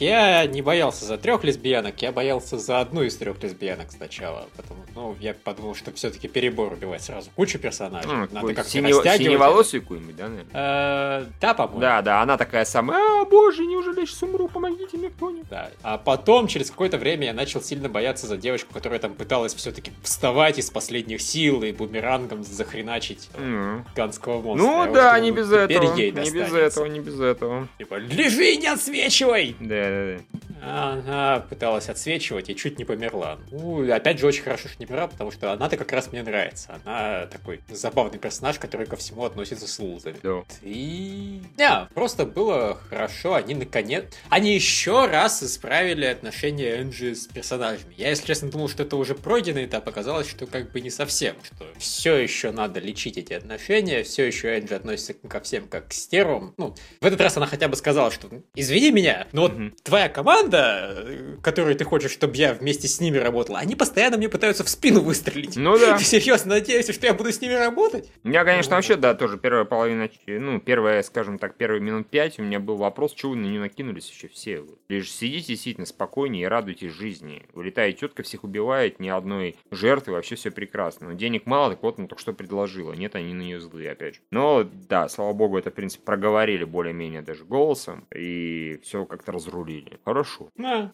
я- не боялся за трех лесбиянок, я боялся за одну из трех лесбиянок сначала. Потому, ну, я подумал, что все-таки перебор убивать сразу кучу персонажей. Ну, Надо как-то сине- растягивать. Синеволосую какую-нибудь, да, наверное? Э, Да, по-моему. Да, да, она такая самая, а, боже, неужели я сейчас умру, помогите мне кто-нибудь. Да. А потом, через какое-то время, я начал сильно бояться за девочку, которая там пыталась все-таки вставать из последних сил и бумерангом захреначить э, Ну, гигантского монстра. Ну Я вот да, думаю, не без этого, ей не без этого, не без этого. Типа, лежи не отсвечивай! Да, да, да. Она пыталась отсвечивать и чуть не померла. Ну, опять же, очень хорошо, что не померла, потому что она-то как раз мне нравится. Она такой забавный персонаж, который ко всему относится с лузами. Да. И... Да, просто было хорошо. Они наконец... Они еще раз исправили отношения Энджи с персонажами. Я, если честно, думал, что это уже пройденный этап. Оказалось, что как бы не совсем. Что все еще надо лечить эти отношения. Все еще Энджи относится ко всем как к стервам. Ну, в этот раз она хотя бы сказала, что извини меня, но вот Мгм. твоя команда, которую ты хочешь, чтобы я вместе с ними работала, они постоянно мне пытаются в спину выстрелить. Ну да. Серьезно надеешься, что я буду с ними работать? У меня, конечно, Ну, вообще, да, тоже первая половина, ну, первая, скажем так, первые минут пять у меня был вопрос, чего вы на нее накинулись еще все. Лишь сидите действительно спокойнее и радуйтесь жизни. Улетает тетка, всех убивает, ни одной жертвы, вообще все прекрасно. Но денег мало, так вот, ну, только что предложила. Нет, они на нее злые, опять же. Но, да, слава богу, это, в принципе, проговорили более-менее даже голосом, и все как-то разрулили. Хорошо. Да.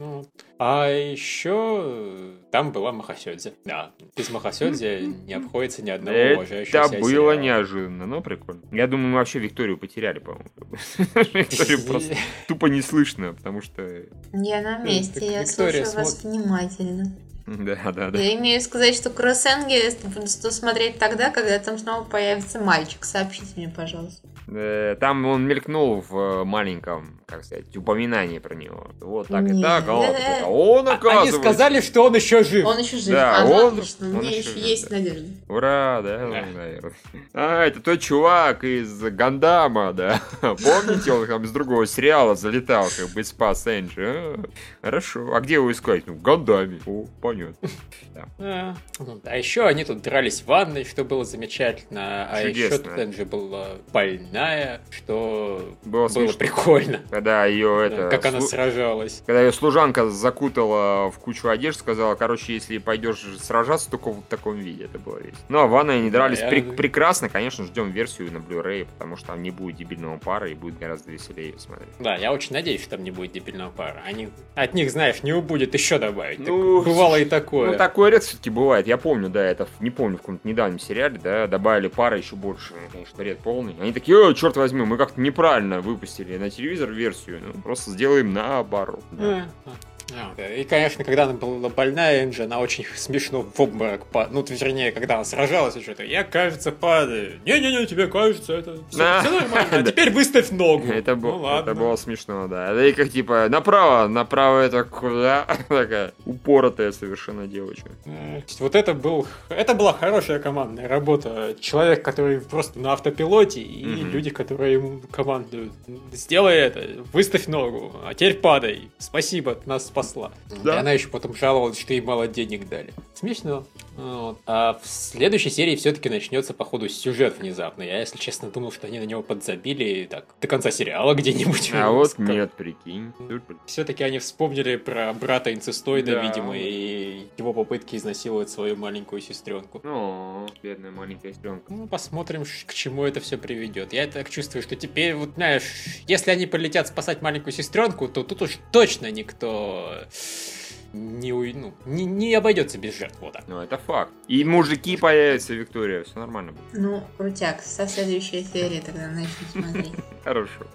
А еще там была Махасёдзе. Да, без Махасёдзе не обходится ни одного уважающего Это было неожиданно, но прикольно. Я думаю, мы вообще Викторию потеряли, по-моему. Викторию просто тупо не слышно, потому что... Я на Э, месте, я слушаю вас внимательно. Да, да, да. Я имею сказать, что Кроссенги буду смотреть тогда, когда там снова появится мальчик. Сообщите мне, пожалуйста. Э, Там он мелькнул в э, маленьком, как сказать, упоминании про него. Вот так и Нет. так, а он, а он Они оказывается... сказали, что он еще жив. Он еще жив. Да, а, он- отлично, он мне еще еще жив, есть да. надежда. Ура, да, Да. ну, наверное. А, это тот чувак из Гандама, да. Помните, он там из другого сериала залетал, как бы и спас Энджи. А, Хорошо. А где его искать? Ну, в Гандаме. О, понятно. Да. А, ну да, еще они тут дрались в ванной, что было замечательно. А еще Чудесно. тут Энджи была больная, что Было было прикольно. Когда ее Да, это... как она слу- сражалась. Когда ее служанка закутала в кучу одежд, сказала, короче, если пойдешь сражаться, только в таком виде. Это было весело. Ну, а в ванной они Да, дрались я- прек- прекрасно. Конечно, ждем версию на Blu-ray, потому что там не будет дебильного пара и будет гораздо веселее смотреть. Да, я очень надеюсь, что там не будет дебильного пара. Они от них, знаешь, не убудет еще добавить. Ну, Так бывало и такое. Ну, такое редко все-таки бывает. Я помню, да, это, не помню, в каком-то недавнем сериале, да, добавили пара еще больше. Конечно, бред полный. Они такие, о, черт возьми, мы как-то неправильно выпустили на телевизор версию. Ну, просто сделаем наоборот. Да. А, да. И, конечно, когда она была больная, Энджи, она очень смешно в обморок падала. Ну, вернее, когда она сражалась, что-то, я, кажется, падаю. Не-не-не, тебе кажется, это все, Да. нормально. А теперь выставь ногу. Это, Ну, было, ладно. это было смешно, да. Да и как типа направо, направо это куда? Такая упоротая совершенно девочка. Э, Вот это был, это была хорошая командная работа. Человек, который просто на автопилоте, и Мгм. люди, которые ему командуют. Сделай это, выставь ногу, а теперь падай. Спасибо, нас спасла. Да. И она еще потом жаловалась, что ей мало денег дали. Смешно. Вот. А в следующей серии все-таки начнется, походу, сюжет внезапно. Я, если честно, думал, что они на него подзабили так до конца сериала где-нибудь. А вот нет, прикинь. Все-таки они вспомнили про брата инцестоида, Да. видимо, и его попытки изнасиловать свою маленькую сестренку. Ну, бедная маленькая сестренка. Ну, посмотрим, к чему это все приведет. Я так чувствую, что теперь, вот знаешь, если они полетят спасать маленькую сестренку, то тут уж точно никто не, уй- ну, не, не обойдется без жертв. Вот так. Ну, это факт. И мужики появятся, Виктория, все нормально будет. Ну, крутяк, со следующей серии тогда начну смотреть. Хорошо.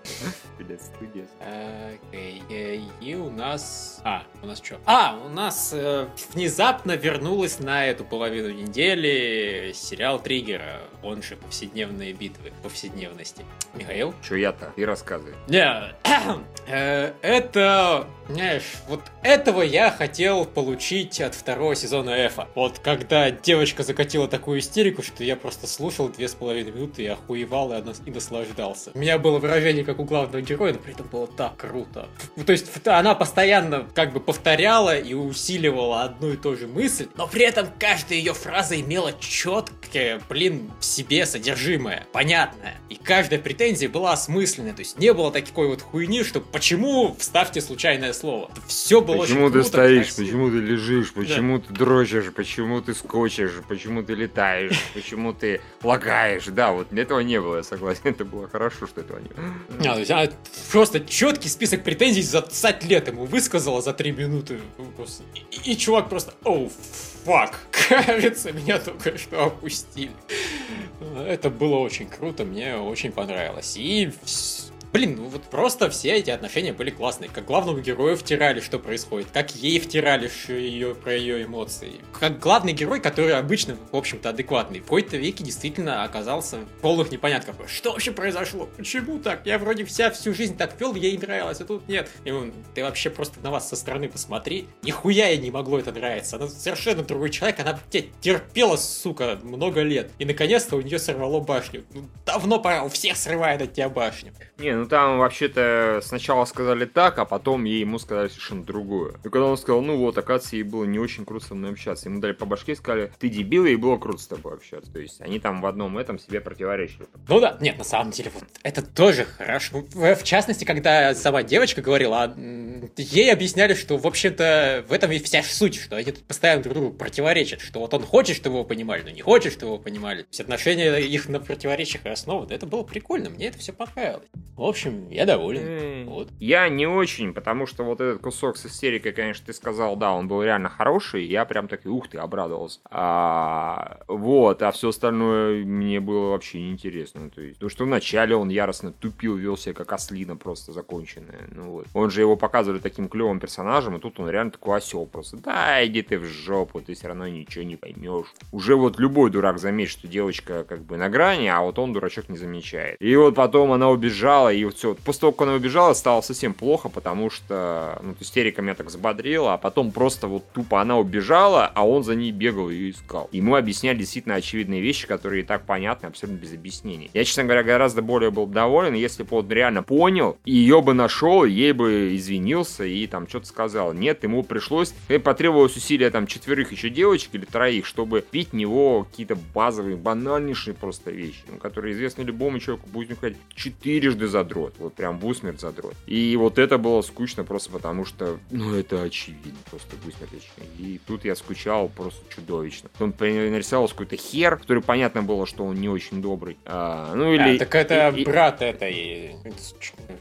Окей, э, и у нас... А, у нас что? А, у нас э, внезапно вернулась на эту половину недели сериал Триггера, он же повседневные битвы, повседневности. Михаил? Че я-то? И рассказывай. Не, э, это, знаешь, вот этого я хотел получить от второго сезона Эфа. Вот когда девочка закатила такую истерику, что я просто слушал две с половиной минуты и охуевал и, и наслаждался. У меня было выражение как у главного героя, но при этом было так круто. Ну, То есть она постоянно как бы повторяла и усиливала одну и ту же мысль, но при этом каждая ее фраза имела четкое, блин, в себе содержимое, понятное. И каждая претензия была осмысленная, то есть не было такой вот хуйни, что почему вставьте случайное слово. Все было Почему очень круто, красиво. почему ты лежишь, почему ты дрочишь, почему ты скочишь, почему ты летаешь, почему ты лагаешь. Да, вот этого не было, я согласен. Это было хорошо, что этого не было. А, то есть она просто четкий список претензий за 20 лет ему высказала за 3 минуты. Просто. И, и чувак просто, оу, фак, кажется, меня только что опустили. Это было очень круто, мне очень понравилось. И вс- Блин, ну вот просто все эти отношения были классные. Как главному герою втирали, что происходит, как ей втирали ее, про ее эмоции. Как главный герой, который обычно, в общем-то, адекватный, в какой-то веке действительно оказался в полных непонятках. Что вообще произошло? Почему так? Я вроде вся всю жизнь так вел, ей нравилось, а тут нет. И он, ты вообще просто на вас со стороны посмотри. Нихуя ей не могло это нравиться. Она совершенно другой человек, она тебя терпела, сука, много лет. И наконец-то у нее сорвало башню. Ну, давно пора, у всех срывает от тебя башню. Не, ну там вообще-то сначала сказали так, а потом ей ему сказали совершенно другое. И когда он сказал, ну вот, оказывается, ей было не очень круто со мной общаться. Ему дали по башке и сказали, ты дебил, и было круто с тобой общаться. То есть они там в одном этом себе противоречили. Ну да, нет, на самом деле, вот это тоже хорошо. В, в частности, когда сама девочка говорила, а, ей объясняли, что, в общем-то, в этом и вся суть, что они тут постоянно друг другу противоречат, что вот он хочет, чтобы его понимали, но не хочет, чтобы его понимали. Все отношения их на противоречиях основаны. Это было прикольно, мне это все понравилось. Общем, я доволен. Вот. Я не очень, потому что вот этот кусок с истерикой, конечно, ты сказал, да, он был реально хороший, я прям так, ух ты, обрадовался. А, вот, а все остальное мне было вообще неинтересно. То есть, то, что вначале он яростно тупил, вел себя как ослина просто законченная. Ну вот. Он же его показывали таким клевым персонажем, и тут он реально такой осел просто. Да, иди ты в жопу, ты все равно ничего не поймешь. Уже вот любой дурак заметит, что девочка как бы на грани, а вот он, дурачок, не замечает. И вот потом она убежала, и вот все. После того, как она убежала, стало совсем плохо, потому что, ну, истерика меня так взбодрила, а потом просто вот тупо она убежала, а он за ней бегал и искал. Ему объясняли действительно очевидные вещи, которые и так понятны, абсолютно без объяснений. Я, честно говоря, гораздо более был бы доволен, если бы он реально понял, и ее бы нашел, и ей бы извинился, и там что-то сказал. Нет, ему пришлось, и потребовалось усилия там четверых еще девочек или троих, чтобы пить него какие-то базовые, банальнейшие просто вещи, ну, которые известны любому человеку, будем сказать, четырежды задрот, вот прям в усмерть задрот. И вот это было скучно просто потому, что, ну, это очевидно, просто в усмерть. И тут я скучал просто чудовищно. Он нарисовал какой-то хер, который понятно было, что он не очень добрый. А, ну или... А, так это и- и- брат этой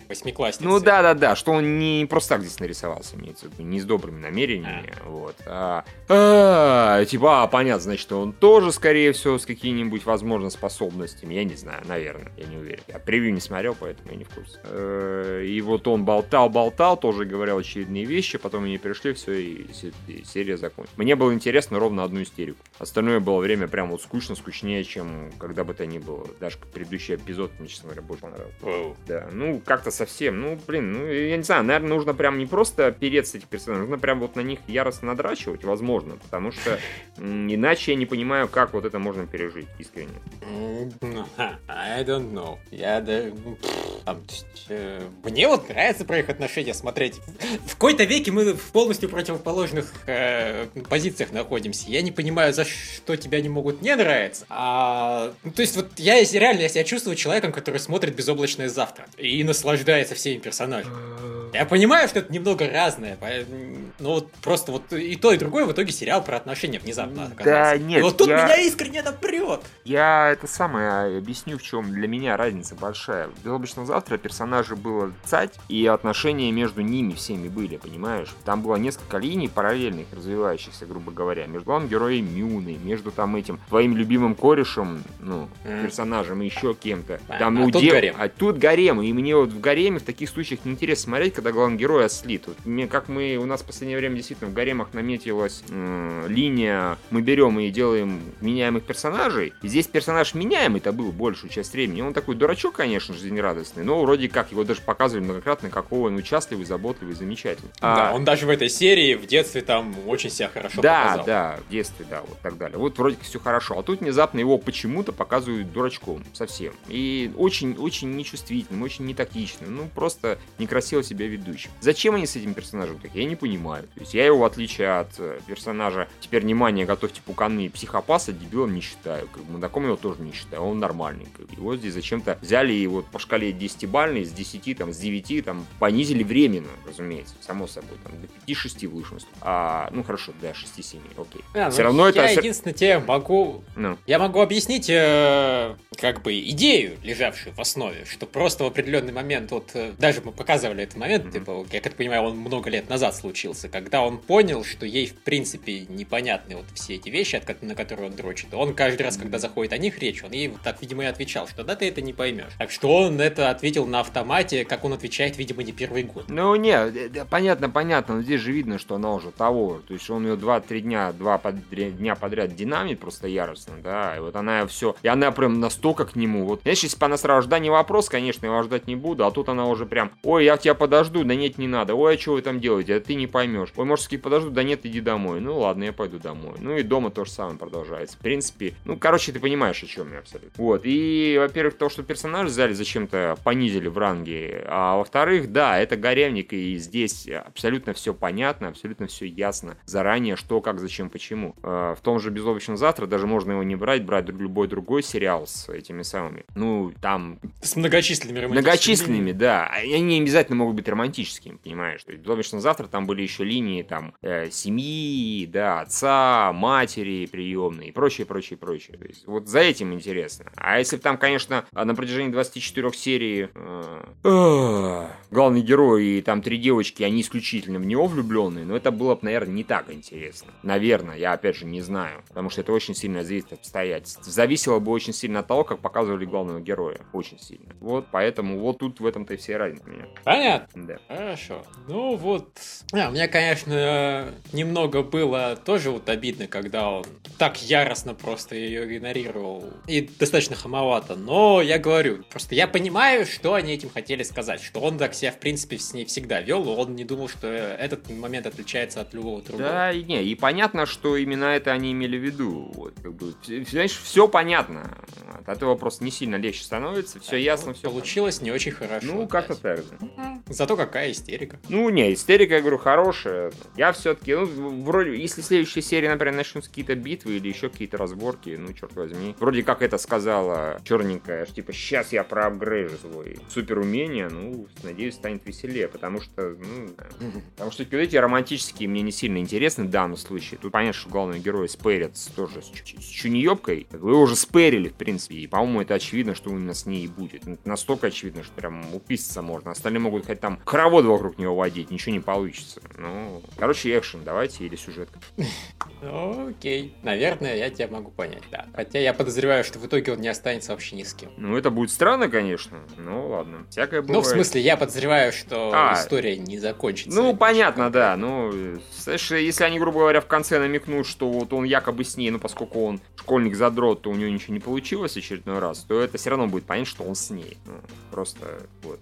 восьмиклассницы. ну да, да, да, что он не просто так здесь нарисовался, имеется в виду, не с добрыми намерениями, вот. А, а, типа, а, понятно, значит, он тоже, скорее всего, с какими-нибудь, возможно, способностями, я не знаю, наверное, я не уверен. Я превью не смотрел, поэтому я не в курсе. Э, И вот он болтал, болтал, тоже говорил очередные вещи, потом они пришли, все, и се- и серия закончилась. Мне было интересно ровно одну истерику. Остальное было время прям вот скучно, скучнее, чем когда бы то ни было. Даже предыдущий эпизод, мне, честно говоря, больше понравился. Оу. Да, ну как-то совсем, ну блин, ну я не знаю, наверное, нужно прям не просто переться этих персонажей, нужно прям вот на них яростно надрачивать, возможно, потому что иначе я не понимаю, как вот это можно пережить искренне. I don't know. Я да... там, э, мне вот нравится про их отношения смотреть. В какой-то веке мы в полностью противоположных э, позициях находимся. Я не понимаю, за что тебе они могут не нравиться. А, ну, то есть вот я реально я себя чувствую человеком, который смотрит «Безоблачное завтра» и наслаждается всеми персонажами. Я понимаю, что это немного разное, но вот просто вот и то, и другое в итоге сериал про отношения внезапно Да оказался. нет, и вот тут я- меня искренне напрет. Я это самое объясню, в чем для меня разница большая. В «Безоблачном завтра» завтра» персонажи было цать, и отношения между ними всеми были, понимаешь? Там было несколько линий параллельных, развивающихся, грубо говоря, между главным героем Мюной, между там этим твоим любимым корешем, ну, Мгм. персонажем и еще кем-то. А, Там а у тут дев- гарем. А тут гарем, и мне вот в гареме в таких случаях неинтересно смотреть, когда главный герой ослит. Вот мне, как мы, у нас в последнее время действительно в гаремах наметилась м, линия, мы берем и делаем меняемых персонажей. И здесь персонаж меняемый-то был большую часть времени. Он такой дурачок, конечно, жизнерадостный, но вроде как его даже показывали многократно, какой он участливый, заботливый, замечательный. Да, А- он даже в этой серии в детстве там очень себя хорошо да, показал. да, в детстве, да, вот так далее. Вот вроде все хорошо. А тут внезапно его почему-то показывают дурачком совсем. И очень-очень нечувствительным, очень нетактичным. Ну, просто некрасиво себя ведущим. Зачем они с этим персонажем так? Я не понимаю. То есть я его, в отличие от э, персонажа, теперь, внимание, готовьте пуканы, психопаса, дебилом не считаю. Как бы, мудаком его тоже не считаю. Он нормальный. Как бы. Его здесь зачем-то взяли и вот по шкале 10-бальной, с 10, там, с 9, там, понизили временно, разумеется, само собой, там, до 5-6 вышло. А, ну, хорошо, да, 6-7, окей. А, Все ну, равно это... Я единственное тебе могу Ну, Я могу объяснить, э, как бы, идею, лежавшую в основе, что просто в определенный момент, вот, э, даже мы показывали этот момент, Мгм. типа, я как понимаю, он много лет назад случился, когда он понял, что ей, в принципе, непонятны вот все эти вещи, на которые он дрочит. Он каждый раз, когда заходит о них речь, он ей вот так, видимо, и отвечал, что да, ты это не поймешь. Так что он это ответил на автомате, как он отвечает, видимо, не первый год. Ну, не, э, да, понятно, понятно, но здесь же видно, что она уже того. То есть он ее 2-3 дня, два подря- дня подряд динамит просто яростно, да, и вот она все, и она прям настолько к нему, вот, знаешь, если бы она сразу ждать не вопрос, конечно, я его ждать не буду, а тут она уже прям, ой, я тебя подожду, да нет, не надо, ой, а что вы там делаете, а ты не поймешь, ой, может, таки подожду, да нет, иди домой, ну, ладно, я пойду домой, ну, и дома то же самое продолжается, в принципе, ну, короче, ты понимаешь, о чем я абсолютно. Вот, и, во-первых, то, что персонаж взяли, зачем-то понизили в ранге, а во-вторых, да, это гаремник, и здесь абсолютно все понятно, абсолютно все ясно заранее, что, как, зачем, почему. Э, В том же «Безоблачном завтра» даже можно его не брать, брать любой другой сериал с этими самыми, ну, там, С многочисленными многочисленными, да, они не обязательно могут быть романтическими, понимаешь, то есть «Безоблачном завтра» там были еще линии, там, э, семьи, да, отца, матери приемные и прочее, прочее, прочее, то есть вот за этим интересно. А если там, конечно, на протяжении 24 серий э, э, главный герой и там три девочки, они исключительно в него влюбленные, но это было бы, наверное, не так интересно. Наверное, я опять же не знаю, потому что это очень сильно зависит от обстоятельств. Зависело бы очень сильно от того, как показывали главного героя. Очень сильно. Вот, поэтому вот тут в этом-то и вся разница. Понятно. Да. Хорошо. Ну вот. А, у меня, конечно, немного было тоже вот обидно, когда он так яростно просто ее игнорировал. И достаточно хамовато. Но я говорю, просто я понимаю, что они этим хотели сказать. Что он так себя, в принципе, с ней всегда вел. Он не думал, что этот момент отличается от любого другого. Да, и не, и понятно, что именно это они имели в виду. Вот, как бы, знаешь, все понятно. От этого просто не сильно легче становится, все Так, ясно, ну, все. Получилось не очень хорошо. Ну, как-то так же. Зато какая истерика. Ну, не, истерика, я говорю, хорошая. Я все-таки, ну, вроде, если следующая серия, например, начнутся какие-то битвы или еще какие-то разборки, ну, черт возьми. Вроде как это сказала черненькая, что, типа, сейчас я проапгрейжу свой супер умение, ну, надеюсь, станет веселее, потому что, ну, потому что вот эти романтические мне не сильно интересны в данном случае. Тут понятно, что главный герой спэрит с- тоже с, чу- с чуньёбкой. Вы уже спэрили, в принципе, и, по-моему, это очевидно, что именно с ней и будет. Это настолько очевидно, что прям уписаться можно. Остальные могут хоть там хоровод вокруг него водить, ничего не получится. Ну, короче, экшен давайте или сюжетка. Окей. Наверное, я тебя могу понять, да. Хотя я подозреваю, что в итоге он не останется вообще ни с кем. Ну, это будет странно, конечно. Ну, ладно. Всякое бывает. Ну, в смысле, я подозреваю, что А. история не закончится. Ну, понятно, да. Ну, знаешь, если они, грубо говоря, в конце намекнут, что вот он якобы с ней, ну, поскольку он школьник-задрот, то у него ничего не получилось очередной раз, то это все равно будет понятно, что он с ней. Ну, просто вот.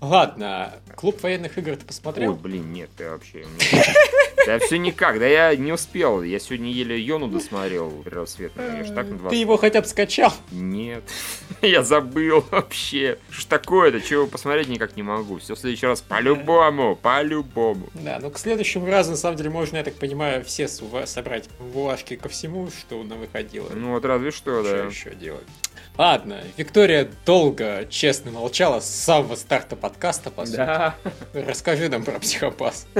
Ладно, клуб военных игр ты Ой, посмотрел? блин, нет, ты вообще... Да все никак, да я не успел. Я сегодня еле Йону досмотрел. Я ж так на два- Ты его хотя бы скачал? Нет, я забыл вообще. Что ж такое-то, чего его посмотреть никак не могу. Все в следующий раз по-любому, по-любому. Да, ну к следующему разу, на самом деле, можно, я так понимаю, все собрать булажки ко всему, что нам выходило. Ну вот разве что, Что да. еще делать? Ладно, Виктория долго, честно молчала с самого старта подкаста, по сути. Да. Расскажи нам про психопас.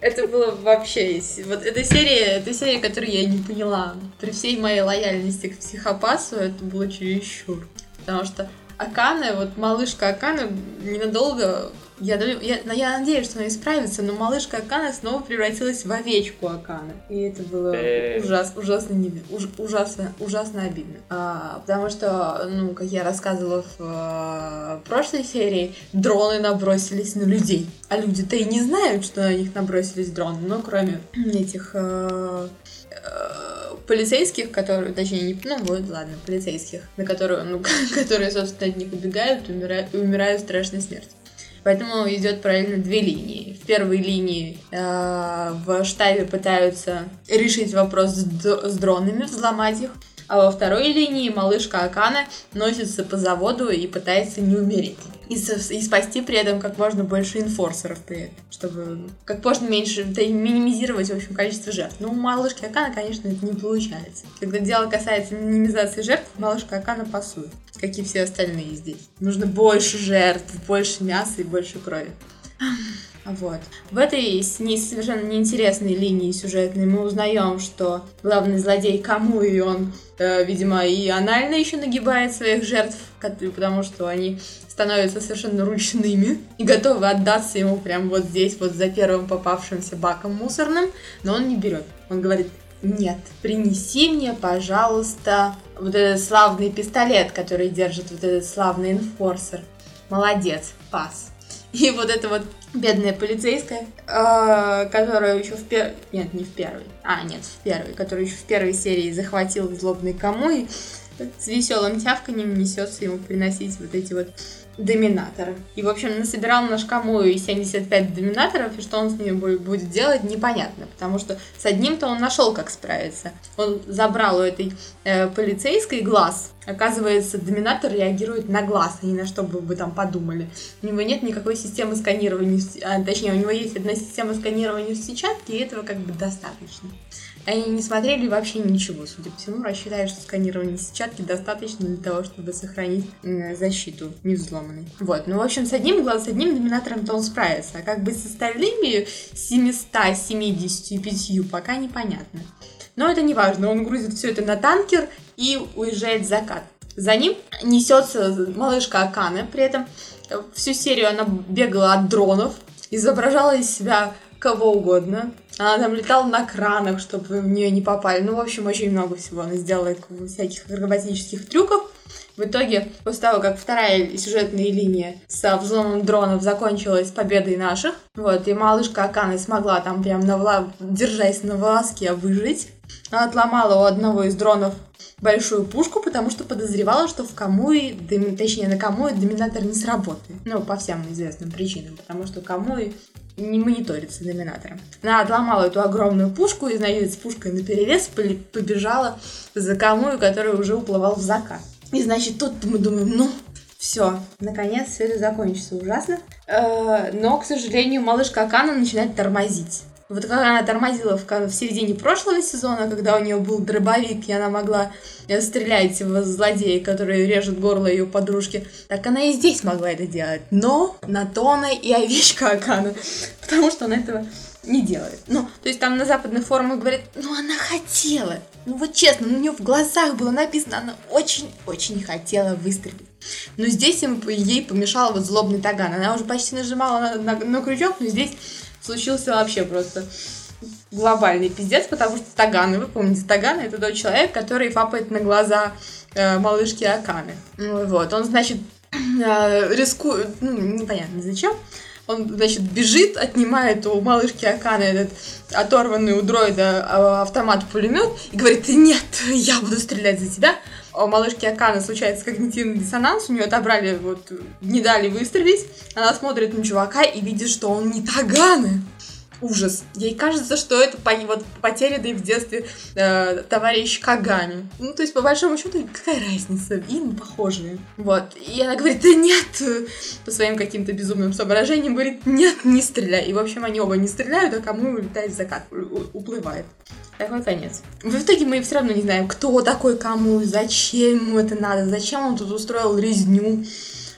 Это было вообще... Вот эта серия, эта серия, которую я не поняла. При всей моей лояльности к психопасу, это было чересчур. Потому что Акана, вот малышка Акана ненадолго я, я, я надеюсь, что она исправится, но малышка Акана снова превратилась в овечку Акана. И это было ужас, ужасно, не, уж, ужасно, ужасно обидно. А, потому что, ну, как я рассказывала в а, прошлой серии, дроны набросились на людей. А люди-то и не знают, что на них набросились дроны, ну, кроме этих... А, а, полицейских, которые, точнее, не, ну вот, ладно, полицейских, на которые, ну, которые, собственно, от них убегают и умирают, умирают страшной смертью. Поэтому идет параллельно две линии. В первой линии э, в штабе пытаются решить вопрос с, с дронами, взломать их. А во второй линии малышка Акана носится по заводу и пытается не умереть. И, и спасти при этом как можно больше инфорсеров при этом, чтобы как можно меньше, минимизировать, в общем, количество жертв. Но у малышки Акана, конечно, это не получается. Когда дело касается минимизации жертв, малышка Акана пасует, как и все остальные здесь. Нужно больше жертв, больше мяса и больше крови. Вот. В этой с ней совершенно неинтересной линии сюжетной мы узнаем, что главный злодей кому и он, э, видимо, и анально еще нагибает своих жертв, потому что они становятся совершенно ручными и готовы отдаться ему прямо вот здесь, вот за первым попавшимся баком мусорным, но он не берет. Он говорит, нет, принеси мне, пожалуйста, вот этот славный пистолет, который держит вот этот славный инфорсер. Молодец, пас. И вот это вот бедная полицейская, э, которая еще в первой... Нет, не в первой. А, нет, в первой. Которая еще в первой серии захватил злобный кому и с веселым тявканьем несется ему приносить вот эти вот доминатора. И, в общем, насобирал наш кому и 75 доминаторов, и что он с ними будет делать, непонятно, потому что с одним-то он нашел, как справиться. Он забрал у этой э, полицейской глаз. Оказывается, доминатор реагирует на глаз, а не на что бы вы там подумали. У него нет никакой системы сканирования, а, точнее, у него есть одна система сканирования в сетчатке, и этого как бы достаточно. Они не смотрели вообще ничего, судя по всему, рассчитали, что сканирование сетчатки достаточно для того, чтобы сохранить защиту невзломанной. Вот, ну, в общем, с одним глаз, с одним доминатором-то он справится, а как бы с остальными 775 пока непонятно. Но это не важно, он грузит все это на танкер и уезжает в закат. За ним несется малышка Акана, при этом всю серию она бегала от дронов, изображала из себя кого угодно. Она там летала на кранах, чтобы в нее не попали. Ну, в общем, очень много всего она сделала, всяких акробатических трюков. В итоге, после того, как вторая сюжетная линия со взломом дронов закончилась победой наших, вот, и малышка Акана смогла там прям, на вла... держась на волоске, выжить. Она отломала у одного из дронов большую пушку, потому что подозревала, что в Камуи, точнее на Камуи доминатор не сработает. Ну, по всем известным причинам, потому что Камуи не мониторится доминатором. Она отломала эту огромную пушку и, значит, с пушкой на перевес побежала за Камую, который уже уплывал в закат. И, значит, тут мы думаем, ну, все, наконец все это закончится ужасно. Э, но, к сожалению, малышка Акана начинает тормозить. Вот как она тормозила в, в середине прошлого сезона, когда у нее был дробовик, и она могла э, стрелять в злодея, который режет горло ее подружки, так она и здесь могла это делать. Но на то она и овечка Акана, потому что она этого не делает. Ну, то есть там на западных форумах говорят, ну она хотела. Ну вот честно, у нее в глазах было написано, она очень-очень хотела выстрелить. Но здесь им, ей помешал вот злобный таган. Она уже почти нажимала на, на, на крючок, но здесь случился вообще просто глобальный пиздец, потому что Таганы, вы помните, Таганы это тот человек, который фапает на глаза э, малышки Аканы. Вот, он, значит, э, рискует, ну, непонятно зачем, он, значит, бежит, отнимает у малышки Аканы этот оторванный у дроида э, автомат-пулемет и говорит, нет, я буду стрелять за тебя. У малышки Аканы случается когнитивный диссонанс, у нее отобрали, вот, не дали выстрелить. Она смотрит на чувака и видит, что он не Таганы ужас. Ей кажется, что это по, вот, потерянный в детстве э, товарищ Кагами. Ну, то есть, по большому счету, какая разница? Им похожие. Вот. И она говорит, да нет, по своим каким-то безумным соображениям, говорит, нет, не стреляй. И, в общем, они оба не стреляют, а кому улетает закат, уплывает. Такой конец. В итоге мы все равно не знаем, кто такой кому, зачем ему это надо, зачем он тут устроил резню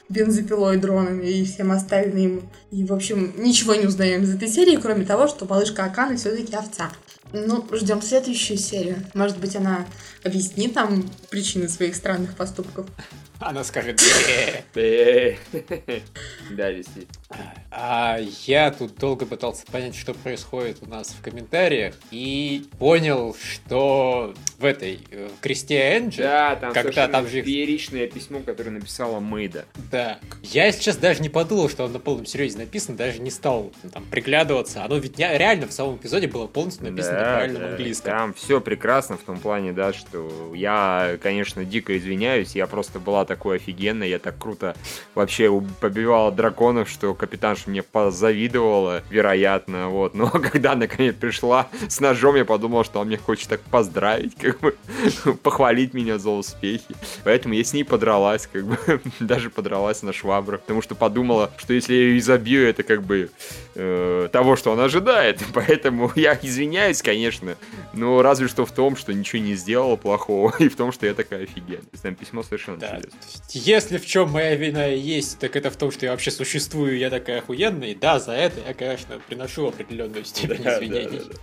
бензопилой, дронами и всем остальным. И, в общем, ничего не узнаем из этой серии, кроме того, что малышка Акана все-таки овца. Ну, ждем следующую серию. Может быть, она объяснит нам причины своих странных поступков. Она скажет, Да, действительно. А я тут долго пытался понять, что происходит у нас в комментариях, и понял, что в этой, э, в кресте Энджи, Да, там Когда там же- фееричное письмо, которое написала Мэйда. да. Я сейчас даже не подумал, что он на полном серьезе написан, даже не стал ну, там приглядываться. Оно ведь реально в самом эпизоде было полностью написано на Да, правильном да, английском. Там все прекрасно в том плане, да, что я, конечно, дико извиняюсь, я просто была такой офигенной, я так круто вообще побивала драконов, что капитанша мне позавидовала, вероятно, вот. Но когда наконец пришла с ножом, я подумал, что он мне хочет так поздравить, как бы, похвалить меня за успехи. Поэтому я с ней подралась, как бы, даже подралась на швабрах, потому что подумала, что если я ее изобью, это как бы э, того, что она ожидает. Поэтому я извиняюсь, конечно, но разве что в том, что ничего не сделала плохого, и в том, что я такая офигенная. Там письмо совершенно Да, чудесное. если в чем моя вина есть, так это в том, что я вообще существую, я такая охуенная, и да, за это я, конечно, приношу определенную степень Да, да, извинений. да, да.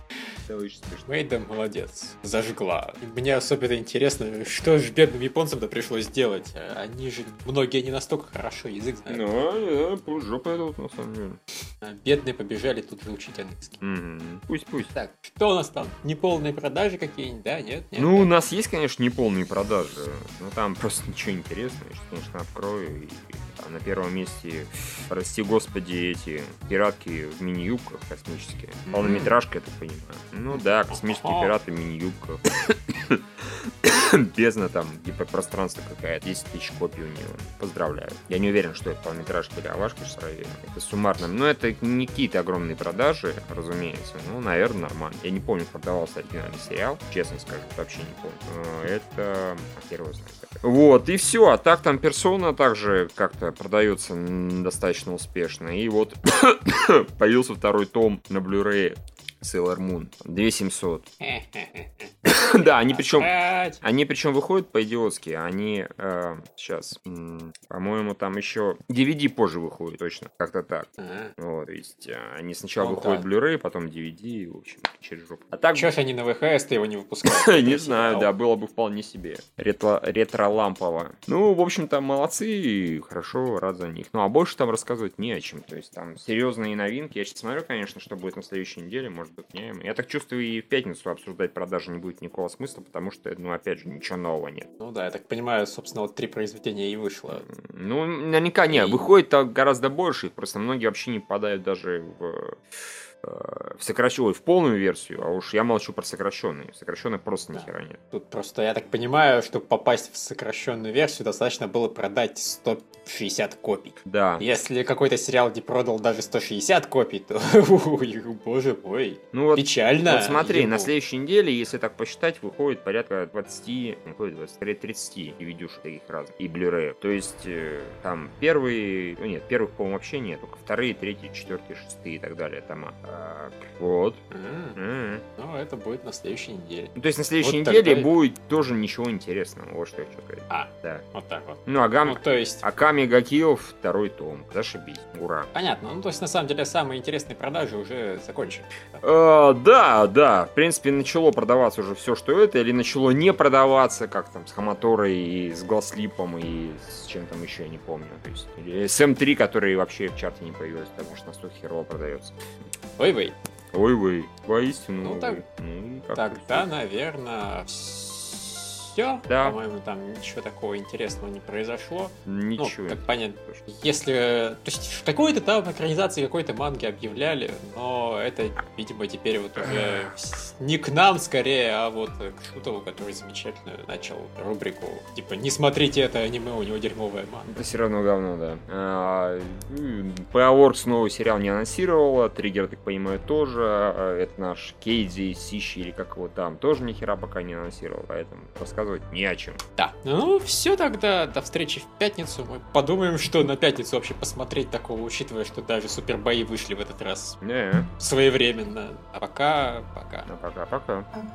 Это очень смешно. Мейда молодец, зажгла. И мне особенно интересно, что же бедным японцам-то пришлось делать. А Они же, многие не настолько хорошо язык знают. Ну, да, пусть жопа идут, на самом деле. А Бедные побежали тут же учить английский. Пусть, пусть. Так, что у нас там? Неполные продажи какие-нибудь, да? Нет? Нет? Ну, у нас есть, конечно, неполные продажи, но там просто ничего интересного. Я сейчас, конечно, открою. И, там на первом месте, прости господи, эти пиратки в мини-юбках космические. Мгм. Полнометражка, я так понимаю. Ну да, космические пираты в мини-юбках. Бездна там, гиперпространство какая-то, 10 тысяч копий у нее. Поздравляю. Я не уверен, что это полнометражка или авашка, что это суммарно. Но это не какие-то огромные продажи, разумеется. Ну, наверное, нормально. Я не помню, продавался оригинальный сериал, честно скажу, вообще не помню. Это первый знает. Вот, и все. А так там персона также как-то продается достаточно успешно. И вот появился второй том на Blu-ray Sailor Moon. 2700. Да, они причем... Они причем выходят по-идиотски, они сейчас, по-моему, там еще DVD позже выходит, точно, как-то так. Вот, то есть э, они сначала Ну выходят. Blu-ray, потом DVD, и, в общем, через жопу. А так, ж они на ВХС-то его не выпускают? не знаю, да, было бы вполне себе. Ретро- Ретро-лампово. Ну, в общем-то, молодцы, и хорошо, рад за них. Ну, а больше там рассказывать не о чем. То есть там серьезные новинки. Я сейчас смотрю, конечно, что будет на следующей неделе, может не. Я так чувствую, и в пятницу обсуждать продажи не будет никакого смысла, потому что, ну, опять же, ничего нового нет. Ну да, я так понимаю, собственно, вот три произведения и вышло. Ну, наверняка не. И- Выходит гораздо больше. их Просто многие вообще не попадают даже в, э, в сокращенную, в полную версию. А уж я молчу про сокращенные. Сокращенных просто Да. хера нет. Тут просто, я так понимаю, чтобы попасть в сокращенную версию, достаточно было продать 160 копий. Да. Если какой-то сериал не продал даже 160 копий, то, боже мой, Ну вот, печально. вот смотри, ему. на следующей неделе, если так посчитать, выходит порядка 20, не выходит 20, скорее 30 DVD-шек таких разных и Blu-ray. То есть э, там первые, ну нет, первых, по-моему, вообще нет, только вторые, третьи, четвертые, шестые и так далее тома. Так, вот. М, М. Ну, это будет на следующей неделе. Ну, то есть на следующей Вот неделе тогда- будет тоже ничего интересного. Вот что я хочу сказать. А, Да. вот так вот. Ну, а Гам... Ну, то есть, Аками Гакио второй том. Зашибись. Ура. понятно. Ну, то есть, на самом деле, самые интересные продажи уже закончены. Э, да, да. В принципе, начало продаваться уже все, что это, или начало не продаваться, как там с Хаматорой и с Гласлипом и с чем там еще, я не помню. То есть, или с М3, который вообще в чарте не появился, потому что настолько херово продается. Ой-вой. Ой-ой, воистину. Ну, так-. Ну, Тогда, наверное, все. Да. По-моему, там ничего такого интересного не произошло. Ничего. Ну, как понятно. Если... То есть, какой-то там экранизации какой-то манги объявляли, но это, видимо, теперь вот уже не к нам скорее, а вот к Шутову, который замечательно начал рубрику, типа, не смотрите это аниме, у него дерьмовая манга. Это все равно говно, да. А, Powerworks новый сериал не анонсировала, Триггер, так понимаю, тоже. а, Это наш Кейдзи, Сищи или как его там, тоже ни хера пока не анонсировал, поэтому рассказывать не о чем. Да. Ну, все тогда, до встречи в пятницу. Мы подумаем, что на пятницу вообще посмотреть такого, учитывая, что даже супербои вышли в этот раз Не, своевременно. А пока, пока. ну пока-пока. Ага.